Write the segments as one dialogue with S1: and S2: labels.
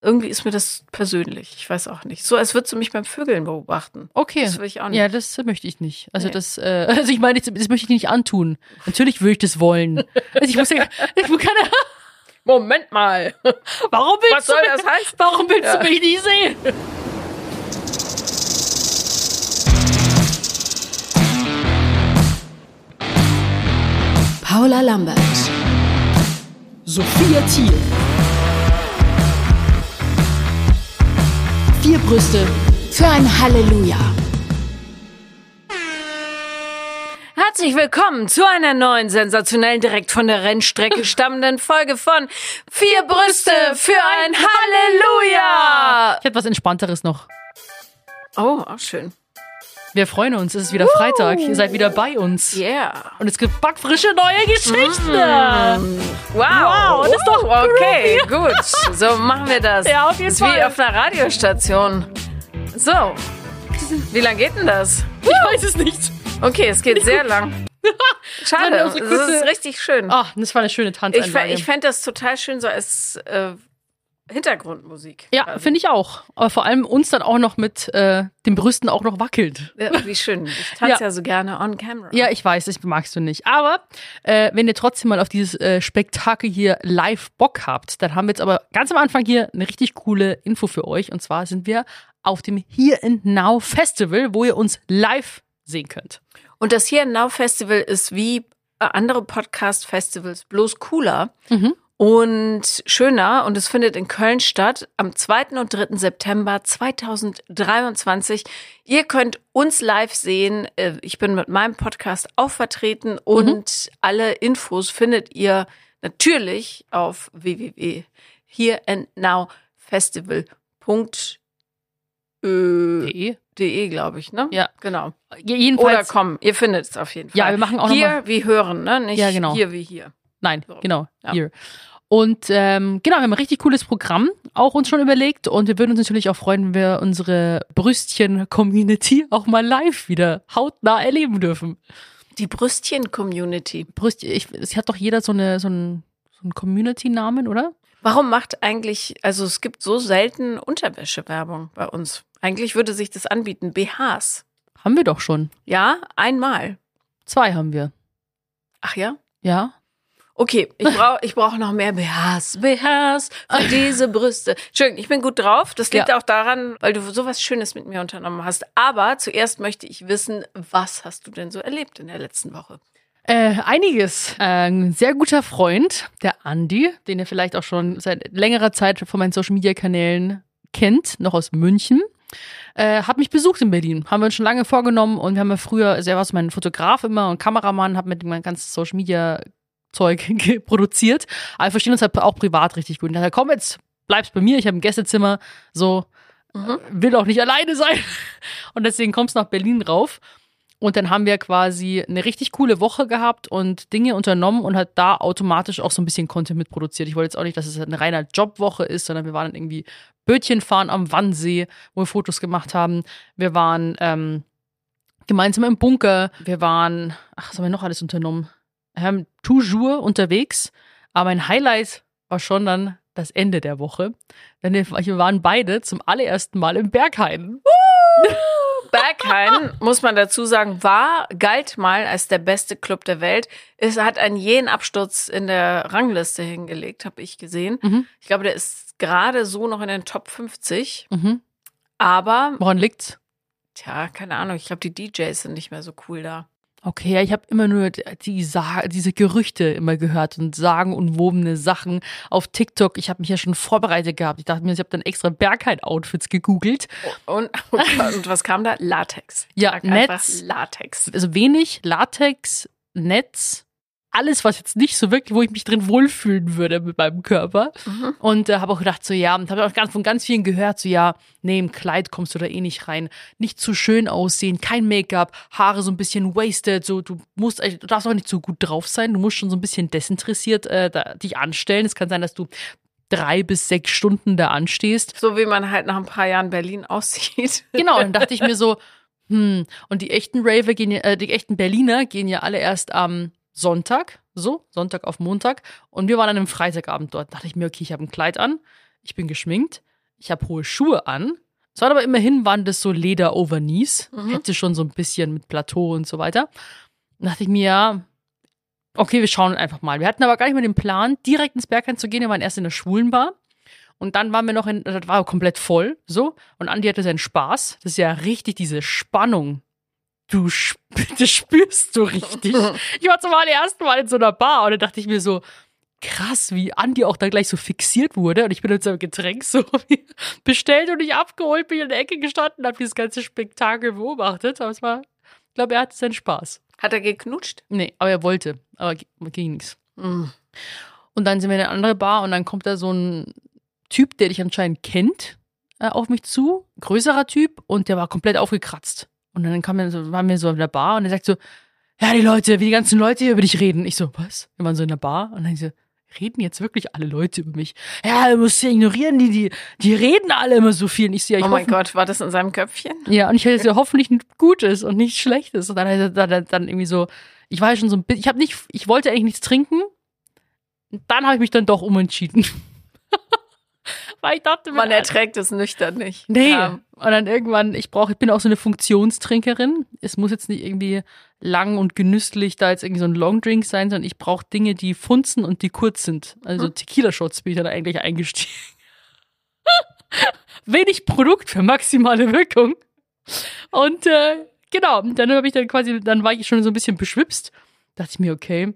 S1: irgendwie ist mir das persönlich. Ich weiß auch nicht. So, als würdest du mich beim Vögeln beobachten.
S2: Okay.
S1: Das will ich auch nicht.
S2: Ja, das möchte ich nicht. Also
S1: Nee.
S2: das, äh, also ich meine, das, das möchte ich nicht antun. Natürlich würde ich das wollen. Also ich muss ja, ich muss keine,
S1: Moment mal.
S2: warum willst
S1: Was soll
S2: du mich,
S1: das heißen?
S2: Warum willst
S1: Ja.
S2: du mich nicht sehen?
S3: Paula Lambert, Sophia Thiel. Vier Brüste für ein Halleluja.
S1: Herzlich willkommen zu einer neuen sensationellen, direkt von der Rennstrecke stammenden Folge von Vier Brüste für ein Halleluja.
S2: Ich hätte was Entspannteres noch.
S1: Oh, auch schön.
S2: Wir freuen uns, es ist wieder Freitag. Ihr seid wieder bei uns.
S1: Yeah.
S2: Und es gibt backfrische neue Geschichten.
S1: Wow.
S2: Wow, das ist doch
S1: Okay, gut. So machen wir das.
S2: Ja, auf jeden
S1: das ist wie
S2: Fall.
S1: auf einer Radiostation. So. Wie lang geht denn das?
S2: Ich weiß es nicht.
S1: Okay, es geht sehr lang. Schade, das ist richtig schön.
S2: Ach, das war eine schöne
S1: Ich,
S2: Tanzeinlage.
S1: ich fände das total schön so als äh, Hintergrundmusik.
S2: ja, finde ich auch. Aber vor allem uns dann auch noch mit äh, den Brüsten auch noch wackelt.
S1: Ja, wie schön. Ich tanze ja.
S2: Ja.
S1: so gerne on camera.
S2: Ja, ich weiß, das magst du nicht. Aber äh, wenn ihr trotzdem mal auf dieses äh, Spektakel hier live Bock habt, dann haben wir jetzt aber ganz am Anfang hier eine richtig coole Info für euch. Und zwar sind wir auf dem Here and Now Festival, wo ihr uns live sehen könnt.
S1: Und das hier Now Festival ist wie andere Podcast-Festivals, bloß cooler
S2: Mhm.
S1: Und schöner. Und es findet in Köln statt am 2. und 3. September 2023. Ihr könnt uns live sehen. Äh, Ich bin mit meinem Podcast auch vertreten und alle Infos findet ihr natürlich auf www.hereandnowfestival.de,
S2: De.
S1: glaube ich, ne?
S2: Ja.
S1: Genau.
S2: Jedenfalls.
S1: Oder komm, ihr findet es auf jeden Fall.
S2: Ja, wir machen auch
S1: hier wie hören, ne? Nicht
S2: Ja, genau.
S1: hier wie hier.
S2: Nein,
S1: So.
S2: genau,
S1: Ja.
S2: hier. Und ähm, genau, wir haben ein richtig cooles Programm auch uns schon überlegt und wir würden uns natürlich auch freuen, wenn wir unsere Brüstchen-Community auch mal live wieder hautnah erleben dürfen.
S1: Die Brüstchen-Community.
S2: Brüst, ich, es hat doch jeder so eine so einen so einen Community-Namen, oder?
S1: Warum macht eigentlich, also es gibt so selten Unterwäschewerbung bei uns. Eigentlich würde sich das anbieten. BHs.
S2: Haben wir doch schon.
S1: Ja, einmal.
S2: Zwei haben wir.
S1: Ach ja?
S2: Ja.
S1: Okay, ich brauche ich brauch noch mehr BHs. BHs für diese Brüste. Schön, ich bin gut drauf. Das liegt
S2: Ja.
S1: auch daran, weil du sowas Schönes mit mir unternommen hast. Aber zuerst möchte ich wissen, was hast du denn so erlebt in der letzten Woche?
S2: Äh, einiges. Ein sehr guter Freund, der Andi, den ihr vielleicht auch schon seit längerer Zeit von meinen Social Media Kanälen kennt, noch aus München, äh, hat mich besucht in Berlin. Haben wir uns schon lange vorgenommen und wir haben ja früher, also er war so mein Fotograf immer und Kameramann, hat mit meinem ganzen Social Media Zeug produziert. Aber wir verstehen uns halt auch privat richtig gut. Und er komm jetzt, bleibst bei mir, ich habe ein Gästezimmer, so,
S1: Mhm.
S2: will auch nicht alleine sein. Und deswegen kommst du nach Berlin rauf. Und dann haben wir quasi eine richtig coole Woche gehabt und Dinge unternommen und hat da automatisch auch so ein bisschen Content mitproduziert. Ich wollte jetzt auch nicht, dass es eine reine Jobwoche ist, sondern wir waren dann irgendwie Bötchen fahren am Wannsee, wo wir Fotos gemacht haben. Wir waren ähm, gemeinsam im Bunker. Wir waren, ach, was haben wir noch alles unternommen? Wir haben toujours unterwegs. Aber mein Highlight war schon dann das Ende der Woche. Denn wir wir waren beide zum allerersten Mal im Berghain.
S1: Berghain, muss man dazu sagen, war, galt mal als der beste Club der Welt. Es hat einen jähen Absturz in der Rangliste hingelegt, habe ich gesehen.
S2: Mhm.
S1: Ich glaube, der ist gerade so noch in den Top 50.
S2: Mhm.
S1: Aber,
S2: Woran liegt's?
S1: tja, keine Ahnung, ich glaube, die DJs sind nicht mehr so cool da.
S2: Okay, ja, ich habe immer nur die, Sa diese Gerüchte immer gehört und sagenumwobene Sachen auf TikTok. Ich habe mich ja schon vorbereitet gehabt. Ich dachte mir, ich habe dann extra Berghain-Outfits gegoogelt.
S1: Und, und was kam da? Latex.
S2: Ja, Netz.
S1: Latex.
S2: Also wenig Latex, Netz, alles, was jetzt nicht so wirklich, wo ich mich drin wohlfühlen würde mit meinem Körper.
S1: Mhm.
S2: Und äh, habe auch gedacht, so ja, und habe auch ganz, von ganz vielen gehört, so ja, nee, im Kleid kommst du da eh nicht rein. Nicht zu schön aussehen, kein Make-up, Haare so ein bisschen wasted, so du musst, äh, du darfst auch nicht so gut drauf sein, du musst schon so ein bisschen desinteressiert äh, da, dich anstellen. Es kann sein, dass du drei bis sechs Stunden da anstehst.
S1: So wie man halt nach ein paar Jahren Berlin aussieht.
S2: Genau, dann dachte ich mir so, hm, und die echten Raver gehen ja, äh, die echten Berliner gehen ja alle erst am Sonntag, so, Sonntag auf Montag. Und wir waren an einem Freitagabend dort. Dachte ich mir, okay, ich habe ein Kleid an, ich bin geschminkt, Ich habe hohe Schuhe an. Es waren aber immerhin waren das so Leder over Knees.
S1: Mhm.
S2: Hätte schon so ein bisschen mit Plateau und so weiter. Dann dachte ich mir, ja, okay, wir schauen einfach mal. Wir hatten aber gar nicht mehr den Plan, direkt ins Berghain zu gehen. Wir waren erst in der Schwulenbar. Und dann waren wir noch in, das war komplett voll, so. Und Andi hatte seinen Spaß. Das ist ja richtig diese Spannung. Du, das spürst du richtig. Ich war zum allerersten Mal in so einer Bar und da dachte ich mir so, krass, wie Andi auch da gleich so fixiert wurde. Und ich bin mit seinem Getränk so bestellt und nicht abgeholt, bin in der Ecke gestanden, habe dieses ganze Spektakel beobachtet. Aber es war, ich glaube, er hatte seinen Spaß.
S1: Hat er geknutscht?
S2: Nee, aber er wollte. Aber ging nichts.
S1: Mhm.
S2: Und dann sind wir in eine andere Bar und dann kommt da so ein Typ, der dich anscheinend kennt, äh, auf mich zu. Größerer Typ und der war komplett aufgekratzt. Und dann kam er so, waren wir so in der Bar und er sagt so, ja, die Leute, wie die ganzen Leute hier über dich reden. Ich so, was? Wir waren so in der Bar und dann ich so, reden jetzt wirklich alle Leute über mich? Ja, du musst ja ignorieren, die, die, die reden alle immer so viel. Und ich so, ja, ich
S1: Oh mein Gott, war das in seinem Köpfchen?
S2: ja, und ich hätte ja hoffentlich ein Gutes und nichts Schlechtes. Und dann, er dann, dann, irgendwie so, ich war ja schon so ein bisschen, ich habe nicht, ich wollte eigentlich nichts trinken. Dann habe ich mich dann doch umentschieden. Weil ich dachte,
S1: Man
S2: mir,
S1: erträgt es nüchtern nicht.
S2: nee.
S1: Ja.
S2: Und dann irgendwann, ich brauche, ich bin auch so eine Funktionstrinkerin. Es muss jetzt nicht irgendwie lang und genüsslich da jetzt irgendwie so ein Longdrink sein, sondern ich brauche Dinge, die funzen und die kurz sind. Also
S1: Hm.
S2: Tequila-Shots bin ich dann eigentlich eingestiegen. Wenig Produkt für maximale Wirkung. Und äh, genau, dann habe ich dann quasi, dann war ich schon so ein bisschen beschwipst. Dachte ich mir, okay,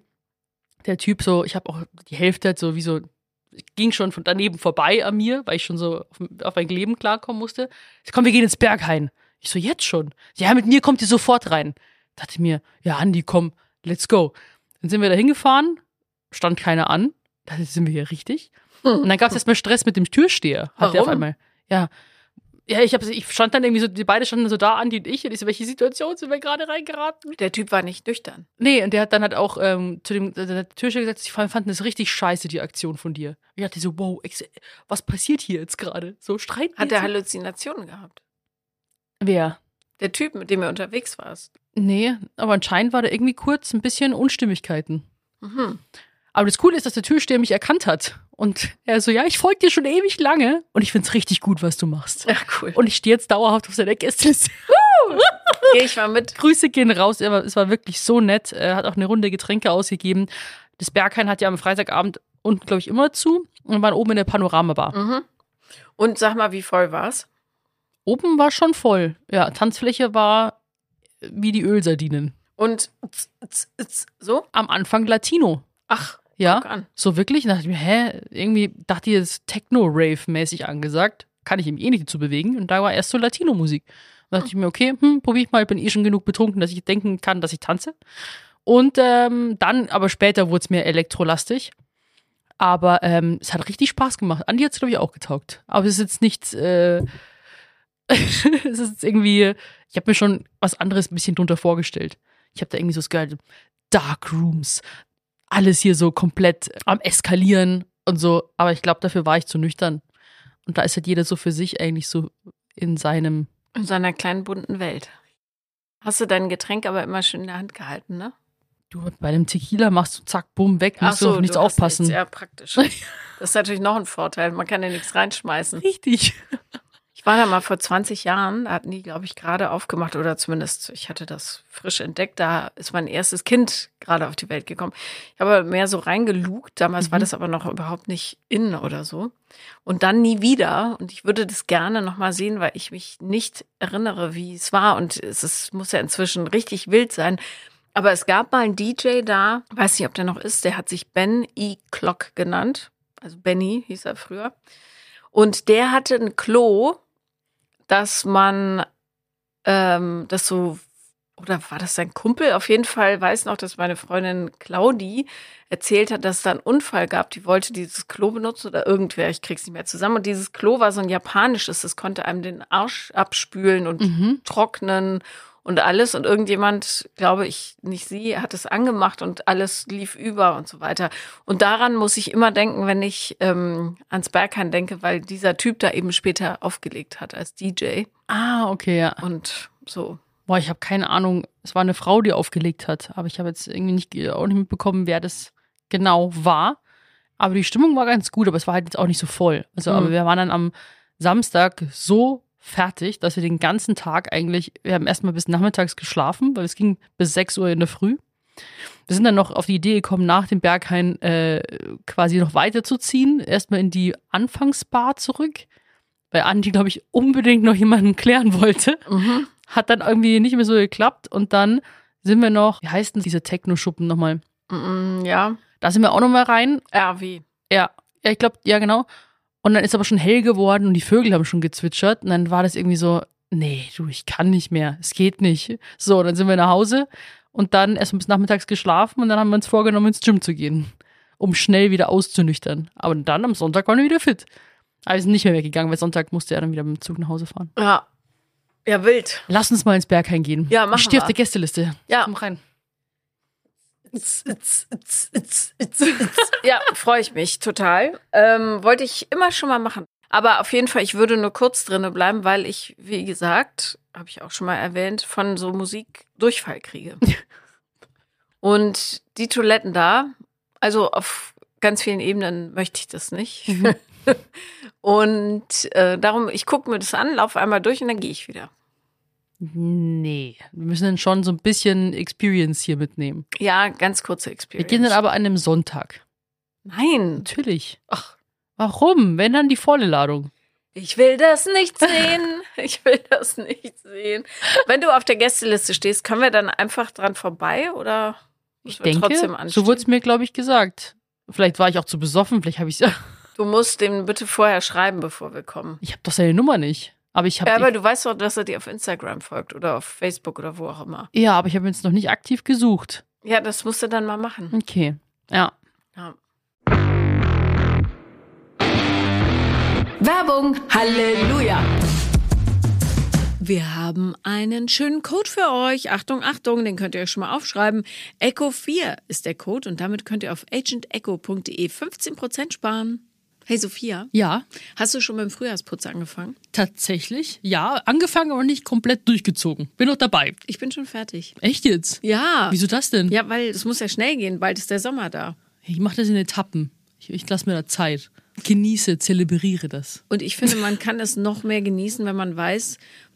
S2: der Typ so, ich habe auch die Hälfte halt so wie so, ging schon von daneben vorbei an mir, weil ich schon so auf, auf mein Leben klarkommen musste. Ich komm, wir gehen ins Berghain. Ich so, jetzt schon? Ja, mit mir kommt ihr sofort rein. Dachte mir, ja, Andi, komm, let's go. Dann sind wir da hingefahren, stand keiner an. Da sind wir hier richtig. Und dann gab es erstmal Stress mit dem Türsteher. Hat der auf
S1: Warum?
S2: einmal. Ja. Ja, ich, hab, ich stand dann irgendwie so, die beide standen so da, Andi und ich. Und ich so, welche Situation sind wir gerade reingeraten?
S1: Der Typ war nicht nüchtern.
S2: Nee, und der hat dann halt auch ähm, zu dem der Türsteher gesagt, ich fand das richtig scheiße, die Aktion von dir. Ich dachte so, wow, ex- was passiert hier jetzt gerade? So streiten
S1: Hat er? Halluzinationen gehabt?
S2: Wer?
S1: Der Typ, mit dem er unterwegs warst.
S2: Nee, aber anscheinend war da irgendwie kurz ein bisschen Unstimmigkeiten.
S1: Mhm.
S2: Aber das Coole ist, dass der Türsteher mich erkannt hat. Und er so, ja, ich folge dir schon ewig lange und ich find's richtig gut, was du machst.
S1: Ja, cool.
S2: Und ich stehe jetzt dauerhaft auf seiner Gästeliste.
S1: Gehe ich mal mit.
S2: Grüße gehen raus, war, es war wirklich so nett. Er hat auch eine Runde Getränke ausgegeben. Das Berghain hat ja am Freitagabend unten, glaube ich, immer zu und waren oben in der Panoramabar.
S1: Mhm. Und sag mal, wie voll war's?
S2: Oben war schon voll. Ja, Tanzfläche war wie die Ölsardinen.
S1: Und z- z- z- so?
S2: Am Anfang Latino.
S1: Ach,
S2: Ja, so wirklich. Da dachte ich mir, hä, irgendwie dachte ich, das ist Techno-Rave-mäßig angesagt. Kann ich ihm eh nicht zu bewegen. Und da war erst so Latino-Musik. Da dachte ich mir, okay, hm, probier ich mal, bin eh schon genug betrunken, dass ich denken kann, dass ich tanze. Und ähm, dann, aber später wurde es mir elektrolastig. Aber ähm, es hat richtig Spaß gemacht. Andi hat es, glaube ich, auch getaugt. Aber es ist jetzt nichts, äh, es ist jetzt irgendwie, ich habe mir schon was anderes ein bisschen drunter vorgestellt. Ich habe da irgendwie so das geile Dark Rooms, alles hier so komplett am Eskalieren und so. Aber ich glaube, dafür war ich zu nüchtern. Und da ist halt jeder so für sich eigentlich so in seinem.
S1: In seiner kleinen bunten Welt. Hast du dein Getränk aber immer schön in der Hand gehalten, ne?
S2: Du, bei einem Tequila machst du zack, bumm, weg, musst du auf nichts
S1: du
S2: aufpassen.
S1: nichts. Ja, praktisch. Das ist natürlich noch ein Vorteil. Man kann ja nichts reinschmeißen.
S2: Richtig.
S1: Ich war da mal vor 20 Jahren, da hatten die, glaube ich, gerade aufgemacht oder zumindest, ich hatte das frisch entdeckt. Da ist mein erstes Kind gerade auf die Welt gekommen. Ich habe mehr so reingelugt. Damals war
S2: Mhm.
S1: das aber noch überhaupt nicht in oder so. Und dann nie wieder. Und ich würde das gerne nochmal sehen, weil ich mich nicht erinnere, wie es war. Und es ist, muss ja inzwischen richtig wild sein. Aber es gab mal einen DJ da, weiß nicht, ob der noch ist, der hat sich Ben E. Clock genannt. Also Benny hieß er früher. Und der hatte ein Klo, dass man ähm, das so, oder war das sein Kumpel? Auf jeden Fall weiß noch, dass meine Freundin Claudi erzählt hat, dass es da einen Unfall gab. Die wollte dieses Klo benutzen oder irgendwer, ich krieg's nicht mehr zusammen. Und dieses Klo war so ein japanisches, das konnte einem den Arsch abspülen und
S2: Mhm.
S1: trocknen und alles. Und irgendjemand, glaube ich, nicht sie, hat es angemacht und alles lief über und so weiter. Und daran muss ich immer denken, wenn ich ähm, ans Berghain denke, weil dieser Typ da eben später aufgelegt hat als DJ.
S2: Ah, okay, ja.
S1: Und so.
S2: Boah, ich habe keine Ahnung. Es war eine Frau, die aufgelegt hat. Aber ich habe jetzt irgendwie nicht, auch nicht mitbekommen, wer das genau war. Aber die Stimmung war ganz gut, aber es war halt jetzt auch nicht so voll. Also,
S1: Mhm.
S2: aber wir waren dann am Samstag so fertig, dass wir den ganzen Tag eigentlich, wir haben erstmal bis nachmittags geschlafen, weil es ging bis 6 Uhr in der Früh. Wir sind dann noch auf die Idee gekommen, nach dem Berghain äh, quasi noch weiterzuziehen, erstmal in die Anfangsbar zurück, weil Andi, glaube ich, unbedingt noch jemanden klären wollte.
S1: Mhm.
S2: Hat dann irgendwie nicht mehr so geklappt und dann sind wir noch, wie heißt denn diese Techno-Schuppen nochmal?
S1: Mm, Ja.
S2: Da sind wir auch nochmal rein.
S1: RW.
S2: Ja, ja, ich glaube, ja, genau. Und dann ist aber schon hell geworden und die Vögel haben schon gezwitschert. Und dann war das irgendwie so, nee, du, ich kann nicht mehr. Es geht nicht. So, dann sind wir nach Hause und dann erst bis nachmittags geschlafen und dann haben wir uns vorgenommen, ins Gym zu gehen, um schnell wieder auszunüchtern. Aber dann am Sonntag waren wir wieder fit. Aber wir sind nicht mehr weggegangen, weil Sonntag musste er dann wieder mit dem Zug nach Hause fahren.
S1: Ja. Ja, wild.
S2: Lass uns mal ins Berghain gehen.
S1: Ja, machen
S2: Ich stehe auf der Gästeliste.
S1: Ja.
S2: Komm rein.
S1: Ja, freue ich mich total. Ähm, wollte ich immer schon mal machen. Aber auf jeden Fall, ich würde nur kurz drinne bleiben, weil ich, wie gesagt, habe ich auch schon mal erwähnt, von so Musik Durchfall kriege. Und die Toiletten da, also auf ganz vielen Ebenen möchte ich das nicht. und äh, darum, ich gucke mir das an, laufe einmal durch und dann gehe ich wieder.
S2: Nee, wir müssen dann schon so ein bisschen Experience hier mitnehmen.
S1: Ja, ganz kurze
S2: Wir
S1: Experience.
S2: gehen dann aber an einem Sonntag.
S1: Nein,
S2: Natürlich. Ach, warum? Wenn dann die volle Ladung.
S1: Ich will das nicht sehen. Ich will das nicht sehen. Wenn du auf der Gästeliste stehst, können wir dann einfach dran vorbei oder
S2: Ich
S1: wir
S2: denke,
S1: trotzdem
S2: so wurde es mir, glaube ich, gesagt. Vielleicht war ich auch zu besoffen, vielleicht habe ich
S1: Du musst dem bitte vorher schreiben, bevor wir kommen.
S2: Ich habe doch seine Nummer nicht. Aber ich habe
S1: Ja, aber du weißt doch, dass er dir auf Instagram folgt oder auf Facebook oder wo auch immer.
S2: ja, aber ich habe jetzt noch nicht aktiv gesucht.
S1: Ja, das musst du dann mal machen.
S2: Okay. Ja.
S1: Ja.
S3: Werbung. Halleluja.
S1: Wir haben einen schönen Code für euch. Achtung, Achtung, den könnt ihr euch schon mal aufschreiben. Echo4 ist der Code und damit könnt ihr auf agentecho.de 15% sparen. Hey Sophia,
S2: Ja,
S1: hast du schon mit dem Frühjahrsputz angefangen?
S2: tatsächlich. Ja, angefangen, aber nicht komplett durchgezogen. Bin noch dabei.
S1: Ich bin schon fertig.
S2: Echt jetzt?
S1: Ja.
S2: Wieso das denn?
S1: Ja, weil es muss ja schnell gehen. Bald ist der Sommer da.
S2: Ich mache das in Etappen. Ich, ich lasse mir da Zeit. Genieße, zelebriere das.
S1: Und ich finde, man kann es noch mehr genießen, wenn man weiß,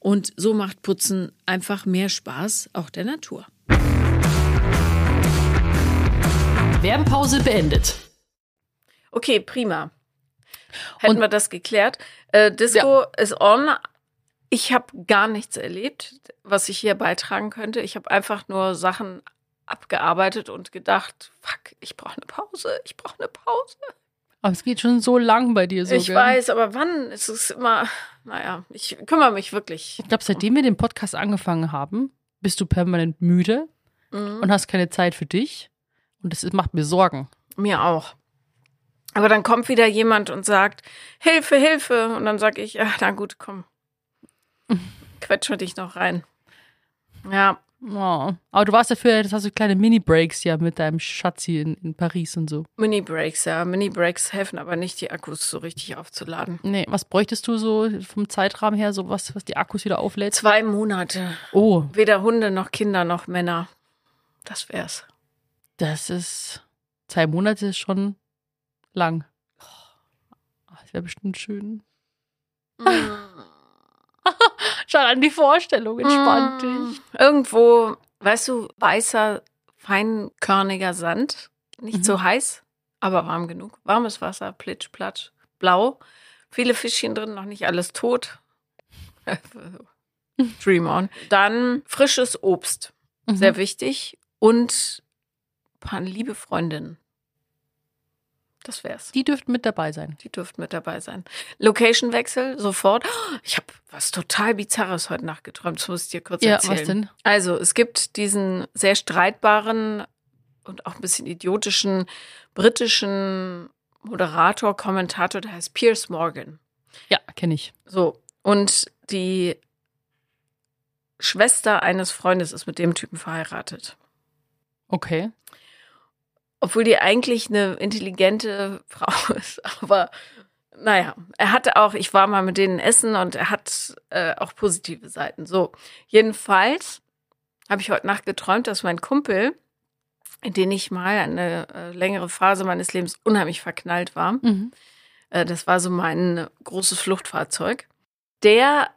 S1: und so macht Putzen einfach mehr Spaß, auch der Natur.
S3: Werbepause beendet.
S1: Okay, prima. Hätten
S2: Und-
S1: wir das geklärt. Äh, Disco ist on. Ich habe gar nichts erlebt, was ich hier beitragen könnte. Ich habe einfach nur Sachen abgearbeitet und gedacht, fuck, ich brauche eine Pause, ich brauche eine Pause.
S2: Aber es geht schon so lang bei dir so.
S1: ich
S2: gell?
S1: weiß, aber wann? Es ist immer, naja, ich kümmere mich wirklich.
S2: Ich glaube, seitdem wir den Podcast angefangen haben, bist du permanent müde
S1: Mhm.
S2: und hast keine Zeit für dich. Und das macht mir Sorgen.
S1: Mir auch. Aber dann kommt wieder jemand und sagt, Hilfe, Hilfe. Und dann sage ich, ja, na gut, komm. Quetsch mir dich noch rein. Ja,
S2: Oh. Aber du warst dafür, das hast du kleine Mini-Breaks ja mit deinem Schatzi in, in Paris und so.
S1: Mini-Breaks, ja. Mini-Breaks helfen aber nicht, die Akkus so richtig aufzuladen.
S2: Nee, was bräuchtest du so vom Zeitrahmen her, so was, was die Akkus wieder auflädt?
S1: Zwei Monate.
S2: Oh,
S1: Weder Hunde noch Kinder noch Männer. Das wär's.
S2: das ist zwei Monate ist schon lang. Oh, Das wäre bestimmt schön. Schau an die Vorstellung, entspannt dich.
S1: Irgendwo, weißt du, weißer, feinkörniger Sand. Nicht
S2: Mhm.
S1: so heiß, aber warm genug. Warmes Wasser, plitsch, platsch, blau. Viele Fischchen drin, noch nicht alles tot. Dream on. Dann frisches Obst,
S2: Mhm.
S1: sehr wichtig. Und ein paar liebe Freundinnen. Das wär's.
S2: Die dürften mit dabei sein.
S1: Die dürften mit dabei sein. Location-Wechsel, sofort. Ich habe was total Bizarres heute Nacht geträumt. Das muss ich dir kurz
S2: Ja,
S1: erzählen.
S2: was denn?
S1: Also, es gibt diesen sehr streitbaren und auch ein bisschen idiotischen britischen Moderator, Kommentator, der heißt Piers Morgan.
S2: Ja, kenne ich.
S1: So, und die Schwester eines Freundes ist mit dem Typen verheiratet.
S2: Okay.
S1: Obwohl die eigentlich eine intelligente Frau ist. Aber naja, er hatte auch, ich war mal mit denen essen und er hat äh, auch positive Seiten. So, jedenfalls habe ich heute Nacht geträumt, dass mein Kumpel, in den ich mal eine äh, längere Phase meines Lebens unheimlich verknallt war,
S2: Mhm.
S1: äh, das war so mein großes Fluchtfahrzeug, der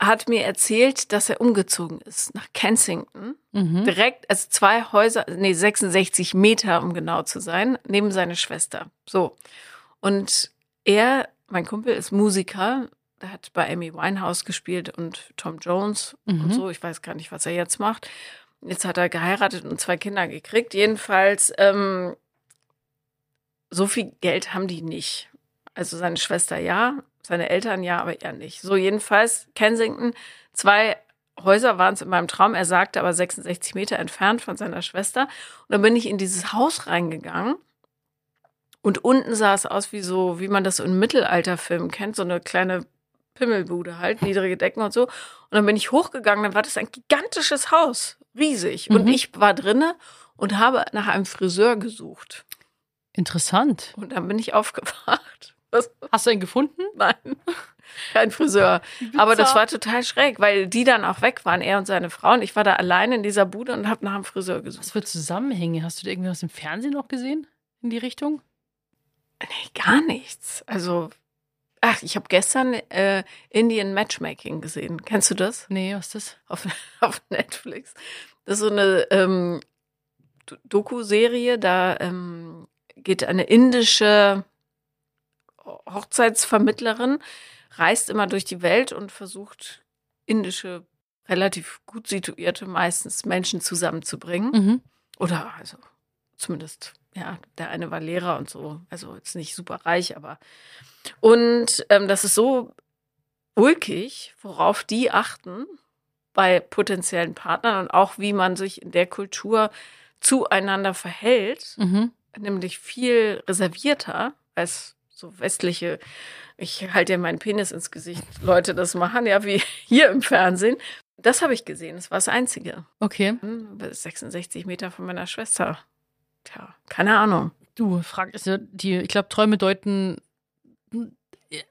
S1: hat mir erzählt, dass er umgezogen ist nach Kensington
S2: Mhm.
S1: direkt, also zwei Häuser, nee, 66 Meter, um genau zu sein, neben seine Schwester. So. Und er, mein Kumpel, ist Musiker. Der hat bei Amy Winehouse gespielt und Tom Jones und
S2: Mhm.
S1: so. Ich weiß gar nicht, was er jetzt macht. Jetzt hat er geheiratet und zwei Kinder gekriegt. Jedenfalls, ähm, so viel Geld haben die nicht. Also seine Schwester ja, seine Eltern ja, aber er nicht. So, jedenfalls Kensington, zwei Häuser waren es in meinem Traum. Er sagte aber 66 Meter entfernt von seiner Schwester. Und dann bin ich in dieses Haus reingegangen. Und unten sah es aus wie so, wie man das so in Mittelalterfilmen kennt, so eine kleine Pimmelbude halt, niedrige Decken und so. Und dann bin ich hochgegangen, dann war das ein gigantisches Haus, riesig. Und
S2: Mhm.
S1: ich war drinne und habe nach einem Friseur gesucht.
S2: Interessant.
S1: Und dann bin ich aufgewacht. Was?
S2: Hast du einen gefunden?
S1: Nein, kein Friseur. Aber das war total schräg, weil die dann auch weg waren, er und seine Frau. Und ich war da allein in dieser Bude und habe nach einem Friseur
S2: Was
S1: gesucht.
S2: für Zusammenhänge? Hast du da irgendwas im Fernsehen noch gesehen? In die Richtung?
S1: Nee, gar nichts. Also, ach, ich habe gestern äh, Indian Matchmaking gesehen. Kennst du das?
S2: Nee, was ist das?
S1: Auf, auf Netflix. Das ist so eine ähm, Do- Doku-Serie. Da ähm, geht eine indische Hochzeitsvermittlerin, reist immer durch die Welt und versucht, indische, relativ gut situierte meistens Menschen zusammenzubringen.
S2: Mhm.
S1: Oder also zumindest, ja, der eine war Lehrer und so. Also jetzt nicht super reich, aber. Und ähm, das ist so ulkig, worauf die achten bei potenziellen Partnern und auch wie man sich in der Kultur zueinander verhält,
S2: Mhm.
S1: nämlich viel reservierter als so westliche, ich halte dir meinen Penis ins Gesicht, Leute das machen, ja, wie hier im Fernsehen. Das habe ich gesehen, das war das Einzige.
S2: Okay.
S1: Hm, 66 Meter von meiner Schwester. Tja, keine Ahnung.
S2: Du, frag, also die, ich glaube, Träume deuten,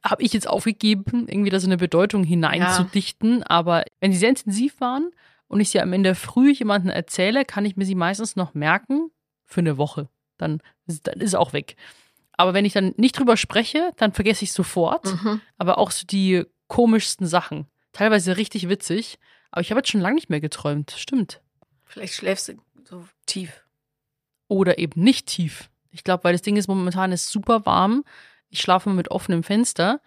S2: habe ich jetzt aufgegeben, irgendwie da so eine Bedeutung hineinzudichten. Aber wenn sie sehr intensiv waren und ich sie am Ende früh jemandem erzähle, kann ich mir sie meistens noch merken für eine Woche. Dann, ist- dann ist es auch weg. Aber wenn ich dann nicht drüber spreche, dann vergesse ich sofort.
S1: Mhm.
S2: Aber auch so die komischsten Sachen. Teilweise richtig witzig. Aber ich habe jetzt schon lange nicht mehr geträumt. Stimmt.
S1: Vielleicht schläfst du so tief.
S2: oder eben nicht tief. Ich glaube, weil das Ding ist momentan ist super warm. Ich schlafe mit offenem Fenster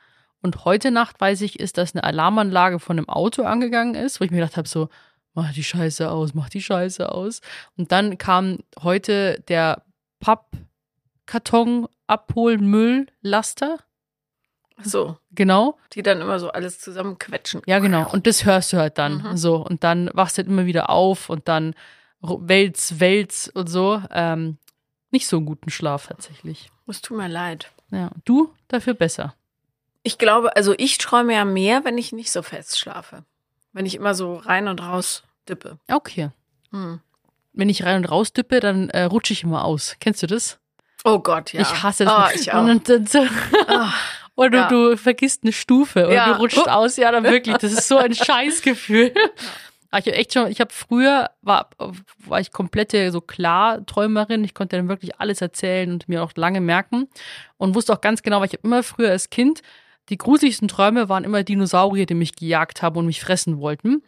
S2: und heute Nacht weiß ich, ist, dass eine Alarmanlage von einem Auto angegangen ist, wo ich mir gedacht habe so, mach die Scheiße aus, mach die Scheiße aus. Und dann kam heute der Pappkarton abholen Mülllaster.
S1: So,
S2: Genau.
S1: die dann immer so alles zusammenquetschen.
S2: Ja, genau. Und das hörst du halt dann
S1: Mhm.
S2: so. Und dann wachst du halt immer wieder auf und dann wälz, wälz und so. Ähm, nicht so einen guten Schlaf tatsächlich.
S1: Es tut mir leid.
S2: Ja, du dafür besser.
S1: Ich glaube, also ich träume ja mehr, wenn ich nicht so fest schlafe. Wenn ich immer so rein und raus dippe.
S2: Okay.
S1: Hm.
S2: Wenn ich rein und raus dippe, dann äh, rutsche ich immer aus. Kennst du das?
S1: Oh Gott, ja.
S2: Ich hasse das.
S1: Oh, ich auch.
S2: Und dann, so,
S1: Ah,
S2: oder
S1: Ja.
S2: du vergisst eine Stufe oder
S1: Ja.
S2: du rutscht aus. Ja, dann wirklich. Das ist so ein Scheißgefühl. Aber Ich habe echt schon, ich habe früher war, war ich komplette so Klarträumerin. Ich konnte dann wirklich alles erzählen und mir auch lange merken und wusste auch ganz genau, weil ich habe immer früher als Kind die gruseligsten Träume waren immer Dinosaurier, die mich gejagt haben und mich fressen wollten.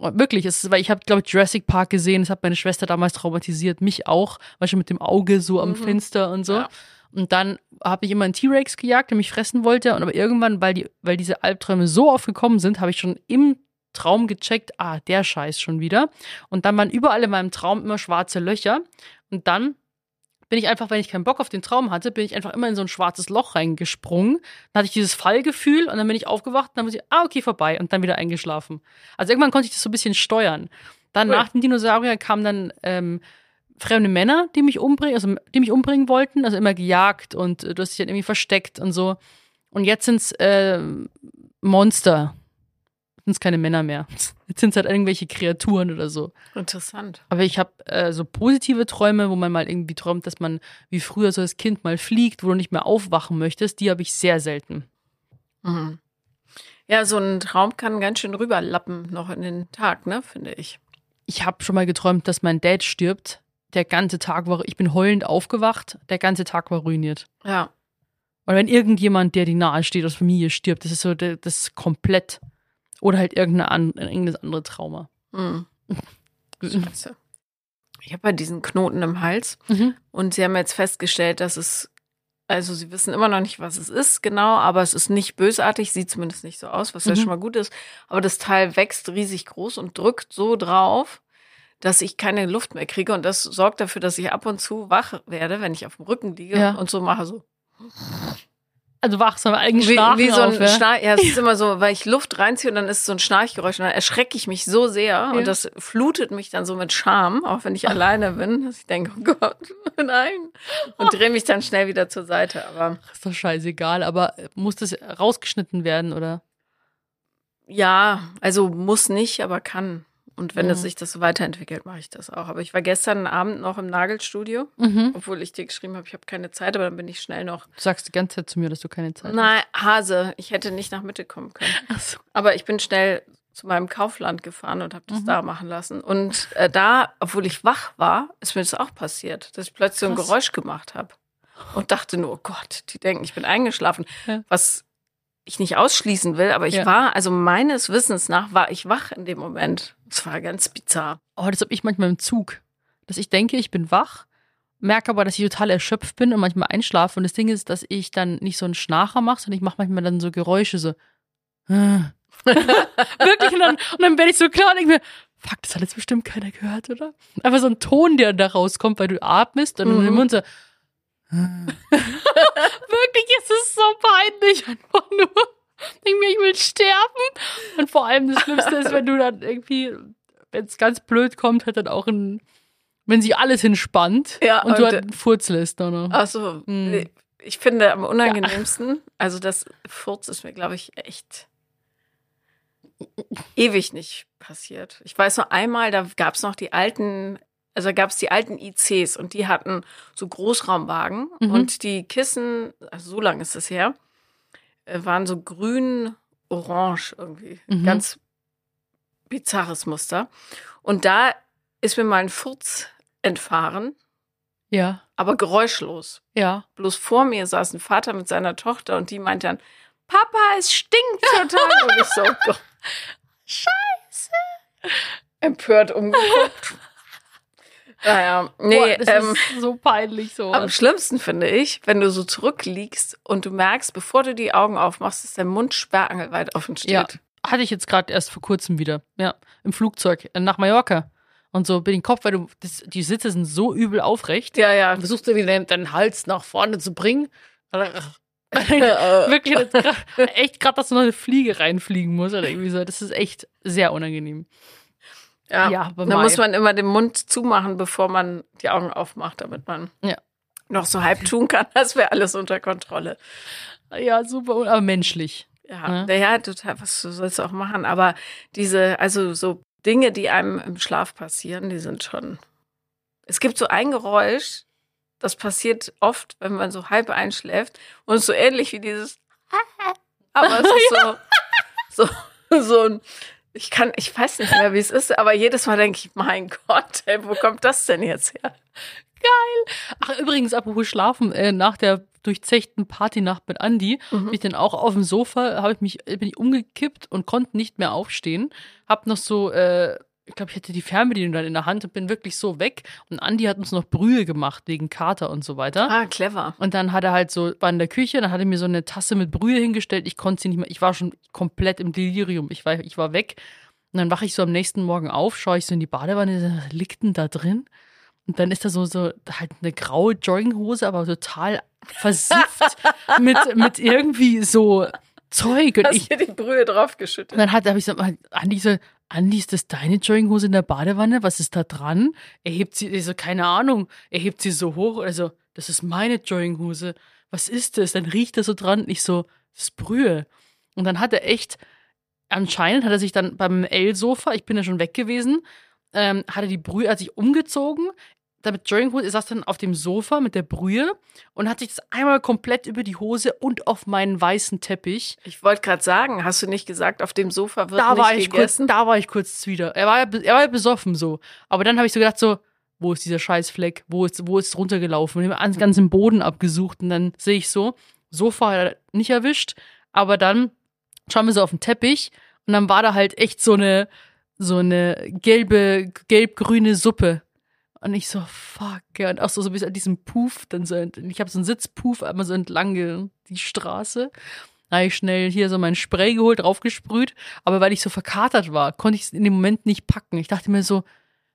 S2: Wirklich, es ist, weil ich habe, glaube ich, Jurassic Park gesehen. Das hat meine Schwester damals traumatisiert, mich auch, weil schon mit dem Auge so am
S1: Mhm.
S2: Fenster und so.
S1: Ja.
S2: Und dann habe ich immer einen T-Rex gejagt, der mich fressen wollte. Und aber irgendwann, weil die, weil diese Albträume so oft gekommen sind, habe ich schon im Traum gecheckt, ah, der Scheiß schon wieder. Und dann waren überall in meinem Traum immer schwarze Löcher. Und dann bin ich einfach, wenn ich keinen Bock auf den Traum hatte, bin ich einfach immer in so ein schwarzes Loch reingesprungen. Dann hatte ich dieses Fallgefühl und dann bin ich aufgewacht und dann muss ich, ah, okay, vorbei und dann wieder eingeschlafen. Also irgendwann konnte ich das so ein bisschen steuern. Dann
S1: Cool.
S2: nach den Dinosauriern kamen dann ähm, fremde Männer, die mich umbringen, also die mich umbringen wollten, also immer gejagt und äh, du hast dich dann irgendwie versteckt und so. Und jetzt sind's äh, Monster. Sind es keine Männer mehr. Jetzt sind es halt irgendwelche Kreaturen oder so.
S1: interessant.
S2: Aber ich habe äh, so positive Träume, wo man mal irgendwie träumt, dass man wie früher so als Kind mal fliegt, wo du nicht mehr aufwachen möchtest. Die habe ich sehr selten.
S1: Mhm. Ja, so ein Traum kann ganz schön rüberlappen noch in den Tag, ne, finde ich.
S2: Ich habe schon mal geträumt, dass mein Dad stirbt. Der ganze Tag war, ich bin heulend aufgewacht. Der ganze Tag war ruiniert.
S1: Ja.
S2: Und wenn irgendjemand, der dir nahe steht, aus Familie stirbt, das ist so, das ist komplett. Oder halt irgendeine an, irgendeines andere Trauma.
S1: Mhm. Scheiße. Ich habe ja diesen Knoten im Hals
S2: Mhm.
S1: und sie haben jetzt festgestellt, dass es, also sie wissen immer noch nicht, was es ist, genau, aber es ist nicht bösartig, sieht zumindest nicht so aus, was ja
S2: Mhm.
S1: schon mal gut ist. Aber das Teil wächst riesig groß und drückt so drauf, dass ich keine Luft mehr kriege und das sorgt dafür, dass ich ab und zu wach werde, wenn ich auf dem Rücken liege
S2: Ja.
S1: und so mache so.
S2: Also wachst du am eigenen
S1: Wie, wie so ein
S2: auf, ja?
S1: Schnarch, ja, es ist immer so, weil ich Luft reinziehe und dann ist so ein Schnarchgeräusch und dann erschrecke ich mich so sehr
S2: Ja.
S1: und das flutet mich dann so mit Scham, auch wenn ich alleine bin, dass ich denke, oh Gott, nein. Und drehe mich dann schnell wieder zur Seite. Aber
S2: Ist doch scheißegal, aber muss das rausgeschnitten werden, oder?
S1: ja, also muss nicht, aber kann. Und wenn
S2: Mhm.
S1: es sich das so weiterentwickelt, mache ich das auch. Aber ich war gestern Abend noch im Nagelstudio,
S2: Mhm.
S1: obwohl ich dir geschrieben habe, ich habe keine Zeit, aber dann bin ich schnell noch.
S2: Du sagst die ganze Zeit zu mir, dass du keine Zeit
S1: Nein, Hase, ich hätte nicht nach Mitte kommen können.
S2: hast. Ach so.
S1: Aber ich bin schnell zu meinem Kaufland gefahren und habe das
S2: Mhm.
S1: da machen lassen. Und äh, da, obwohl ich wach war, ist mir das auch passiert, dass ich plötzlich so ein
S2: Krass.
S1: Geräusch gemacht habe. Und dachte nur, oh Gott, die denken, ich bin eingeschlafen.
S2: Ja.
S1: Was ich nicht ausschließen will, aber ich
S2: Ja.
S1: war, also meines Wissens nach, war ich wach in dem Moment. Es war ganz bizarr.
S2: Oh, das habe ich manchmal im Zug. Dass ich denke, ich bin wach, merke aber, dass ich total erschöpft bin und manchmal einschlafe. Und das Ding ist, dass ich dann nicht so einen Schnarcher mache, sondern ich mache manchmal dann so Geräusche, so. Wirklich, und dann, und dann werde ich so klar und denke mir, fuck, das hat jetzt bestimmt keiner gehört, oder? Einfach so ein Ton, der da rauskommt, weil du atmest und
S1: Mhm.
S2: im Mund so. Wirklich ist es so peinlich, einfach nur. Ich denke mir, ich will sterben. Und vor allem das Schlimmste ist, wenn du dann irgendwie, wenn es ganz blöd kommt, hat dann auch ein, wenn sich alles hinspannt
S1: Ja,
S2: und du
S1: und,
S2: halt
S1: äh,
S2: einen Furz lässt. Oder?
S1: Also,
S2: Hm.
S1: ich finde am unangenehmsten, also das Furz ist mir, glaube ich, echt ewig nicht passiert. Ich weiß noch einmal, da gab es noch die alten, also da gab es die alten ICs und die hatten so Großraumwagen
S2: Mhm.
S1: und die Kissen, also so lange ist es her, waren so grün-orange irgendwie.
S2: Mhm.
S1: Ganz bizarres Muster. Und da ist mir mal ein Furz entfahren,
S2: Ja,
S1: aber geräuschlos.
S2: ja.
S1: Bloß vor mir saß ein Vater mit seiner Tochter und die meinte dann, Papa, es stinkt total. und ich so, oh Gott. Scheiße. Empört umgeguckt. Naja, nee,
S2: Boah, das
S1: ähm,
S2: ist so peinlich so.
S1: am schlimmsten finde ich, wenn du so zurückliegst und du merkst, bevor du die Augen aufmachst, dass dein Mund sperrangelweit offen steht.
S2: Ja. Hatte ich jetzt gerade erst vor kurzem wieder. Ja, im Flugzeug äh, nach Mallorca. Und so bin ich den Kopf, weil du, das, die Sitze sind so übel aufrecht.
S1: Ja, ja.
S2: Dann versuchst du irgendwie deinen, deinen Hals nach vorne zu bringen.
S1: Äh,
S2: Wirklich, grad, echt gerade, dass du noch eine Fliege reinfliegen musst oder irgendwie so. Das ist echt sehr unangenehm.
S1: Ja,
S2: Ja,
S1: da muss man immer den Mund zumachen, bevor man die Augen aufmacht, damit man
S2: Ja.
S1: noch so halb tun kann. Das wäre alles unter Kontrolle.
S2: Ja, super, aber menschlich.
S1: Ja, ja, total, was du sollst auch machen. Aber diese, also so Dinge, die einem im Schlaf passieren, die sind schon. Es gibt so ein Geräusch, das passiert oft, wenn man so halb einschläft und so ähnlich wie dieses. Aber es ist so, so, so ein. Ich kann, ich weiß nicht mehr, wie es ist, aber jedes Mal denke ich, mein Gott, ey, wo kommt das denn jetzt her?
S2: Ach, übrigens, apropos Schlafen, äh, nach der durchzechten Partynacht mit Andy,
S1: Mhm.
S2: bin ich dann auch auf dem Sofa, habe ich mich, bin ich umgekippt und konnte nicht mehr aufstehen. Hab noch so, äh, ich glaube, ich hatte die Fernbedienung dann in der Hand und bin wirklich so weg. Und Andy hat uns noch Brühe gemacht wegen Kater und so weiter.
S1: Ah, clever.
S2: Und dann hat er halt so, war in der Küche, dann hat er mir so eine Tasse mit Brühe hingestellt. Ich konnte sie nicht mehr, ich war schon komplett im Delirium. Ich war, ich war weg. Und dann wache ich so am nächsten Morgen auf, schaue ich so in die Badewanne, was liegt denn da drin? Und dann ist da so, so halt eine graue Jogginghose, aber total versifft mit, mit irgendwie so Zeug. Und
S1: Hast
S2: ich,
S1: dir die Brühe draufgeschüttet?
S2: und dann hat, habe ich so, Andi so, Andi, ist das deine Jogginghose in der Badewanne? Was ist da dran? Er hebt sie, ich so, keine Ahnung. Er hebt sie so hoch. Also, das ist meine Jogginghose. Was ist das? Dann riecht er so dran. Ich so, das ist Brühe. Und dann hat er echt, anscheinend hat er sich dann beim L-Sofa, ich bin ja schon weg gewesen, ähm, hat er die Brühe, hat sich umgezogen, damit Jogginghose, er saß dann auf dem Sofa mit der Brühe und hat sich das einmal komplett über die Hose und auf meinen weißen Teppich
S1: Ich wollte gerade sagen, hast du nicht gesagt, auf dem Sofa wird
S2: da
S1: nicht
S2: war ich kurz,
S1: gegessen?
S2: da war ich kurz wieder. Er war er war besoffen so. Aber dann habe ich so gedacht so, wo ist dieser Scheißfleck? Wo ist, wo ist es runtergelaufen? Und ich habe ganz im Boden abgesucht und dann sehe ich so, Sofa hat er nicht erwischt, aber dann schauen wir so auf den Teppich und dann war da halt echt so eine, so eine gelbe, gelb-grüne Suppe. Und ich so, fuck, ja. Und auch so, so bis an diesem Puff, dann so, ich habe so einen Sitzpuff einmal so entlang die Straße. Da habe ich schnell hier so mein Spray geholt, draufgesprüht. Aber weil ich so verkatert war, konnte ich es in dem Moment nicht packen. Ich dachte mir so,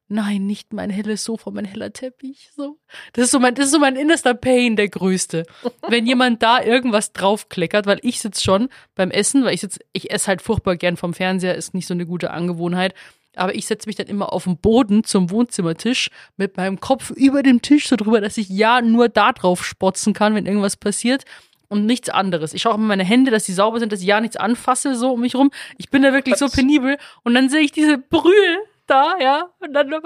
S2: nein, nicht mein helles Sofa, mein heller Teppich. So. Das ist so mein, das ist so mein innerster Pain, der größte. Wenn jemand da irgendwas draufkleckert, weil ich sitze schon beim Essen, weil ich sitz, ich esse halt furchtbar gern vom Fernseher, ist nicht so eine gute Angewohnheit. Aber ich setze mich dann immer auf den Boden zum Wohnzimmertisch mit meinem Kopf über dem Tisch so drüber, dass ich ja nur da drauf spotzen kann, wenn irgendwas passiert und nichts anderes. Ich schaue auch immer meine Hände, dass die sauber sind, dass ich ja nichts anfasse so um mich rum. Ich bin da wirklich so penibel und dann sehe ich diese Brühe da, ja, und dann war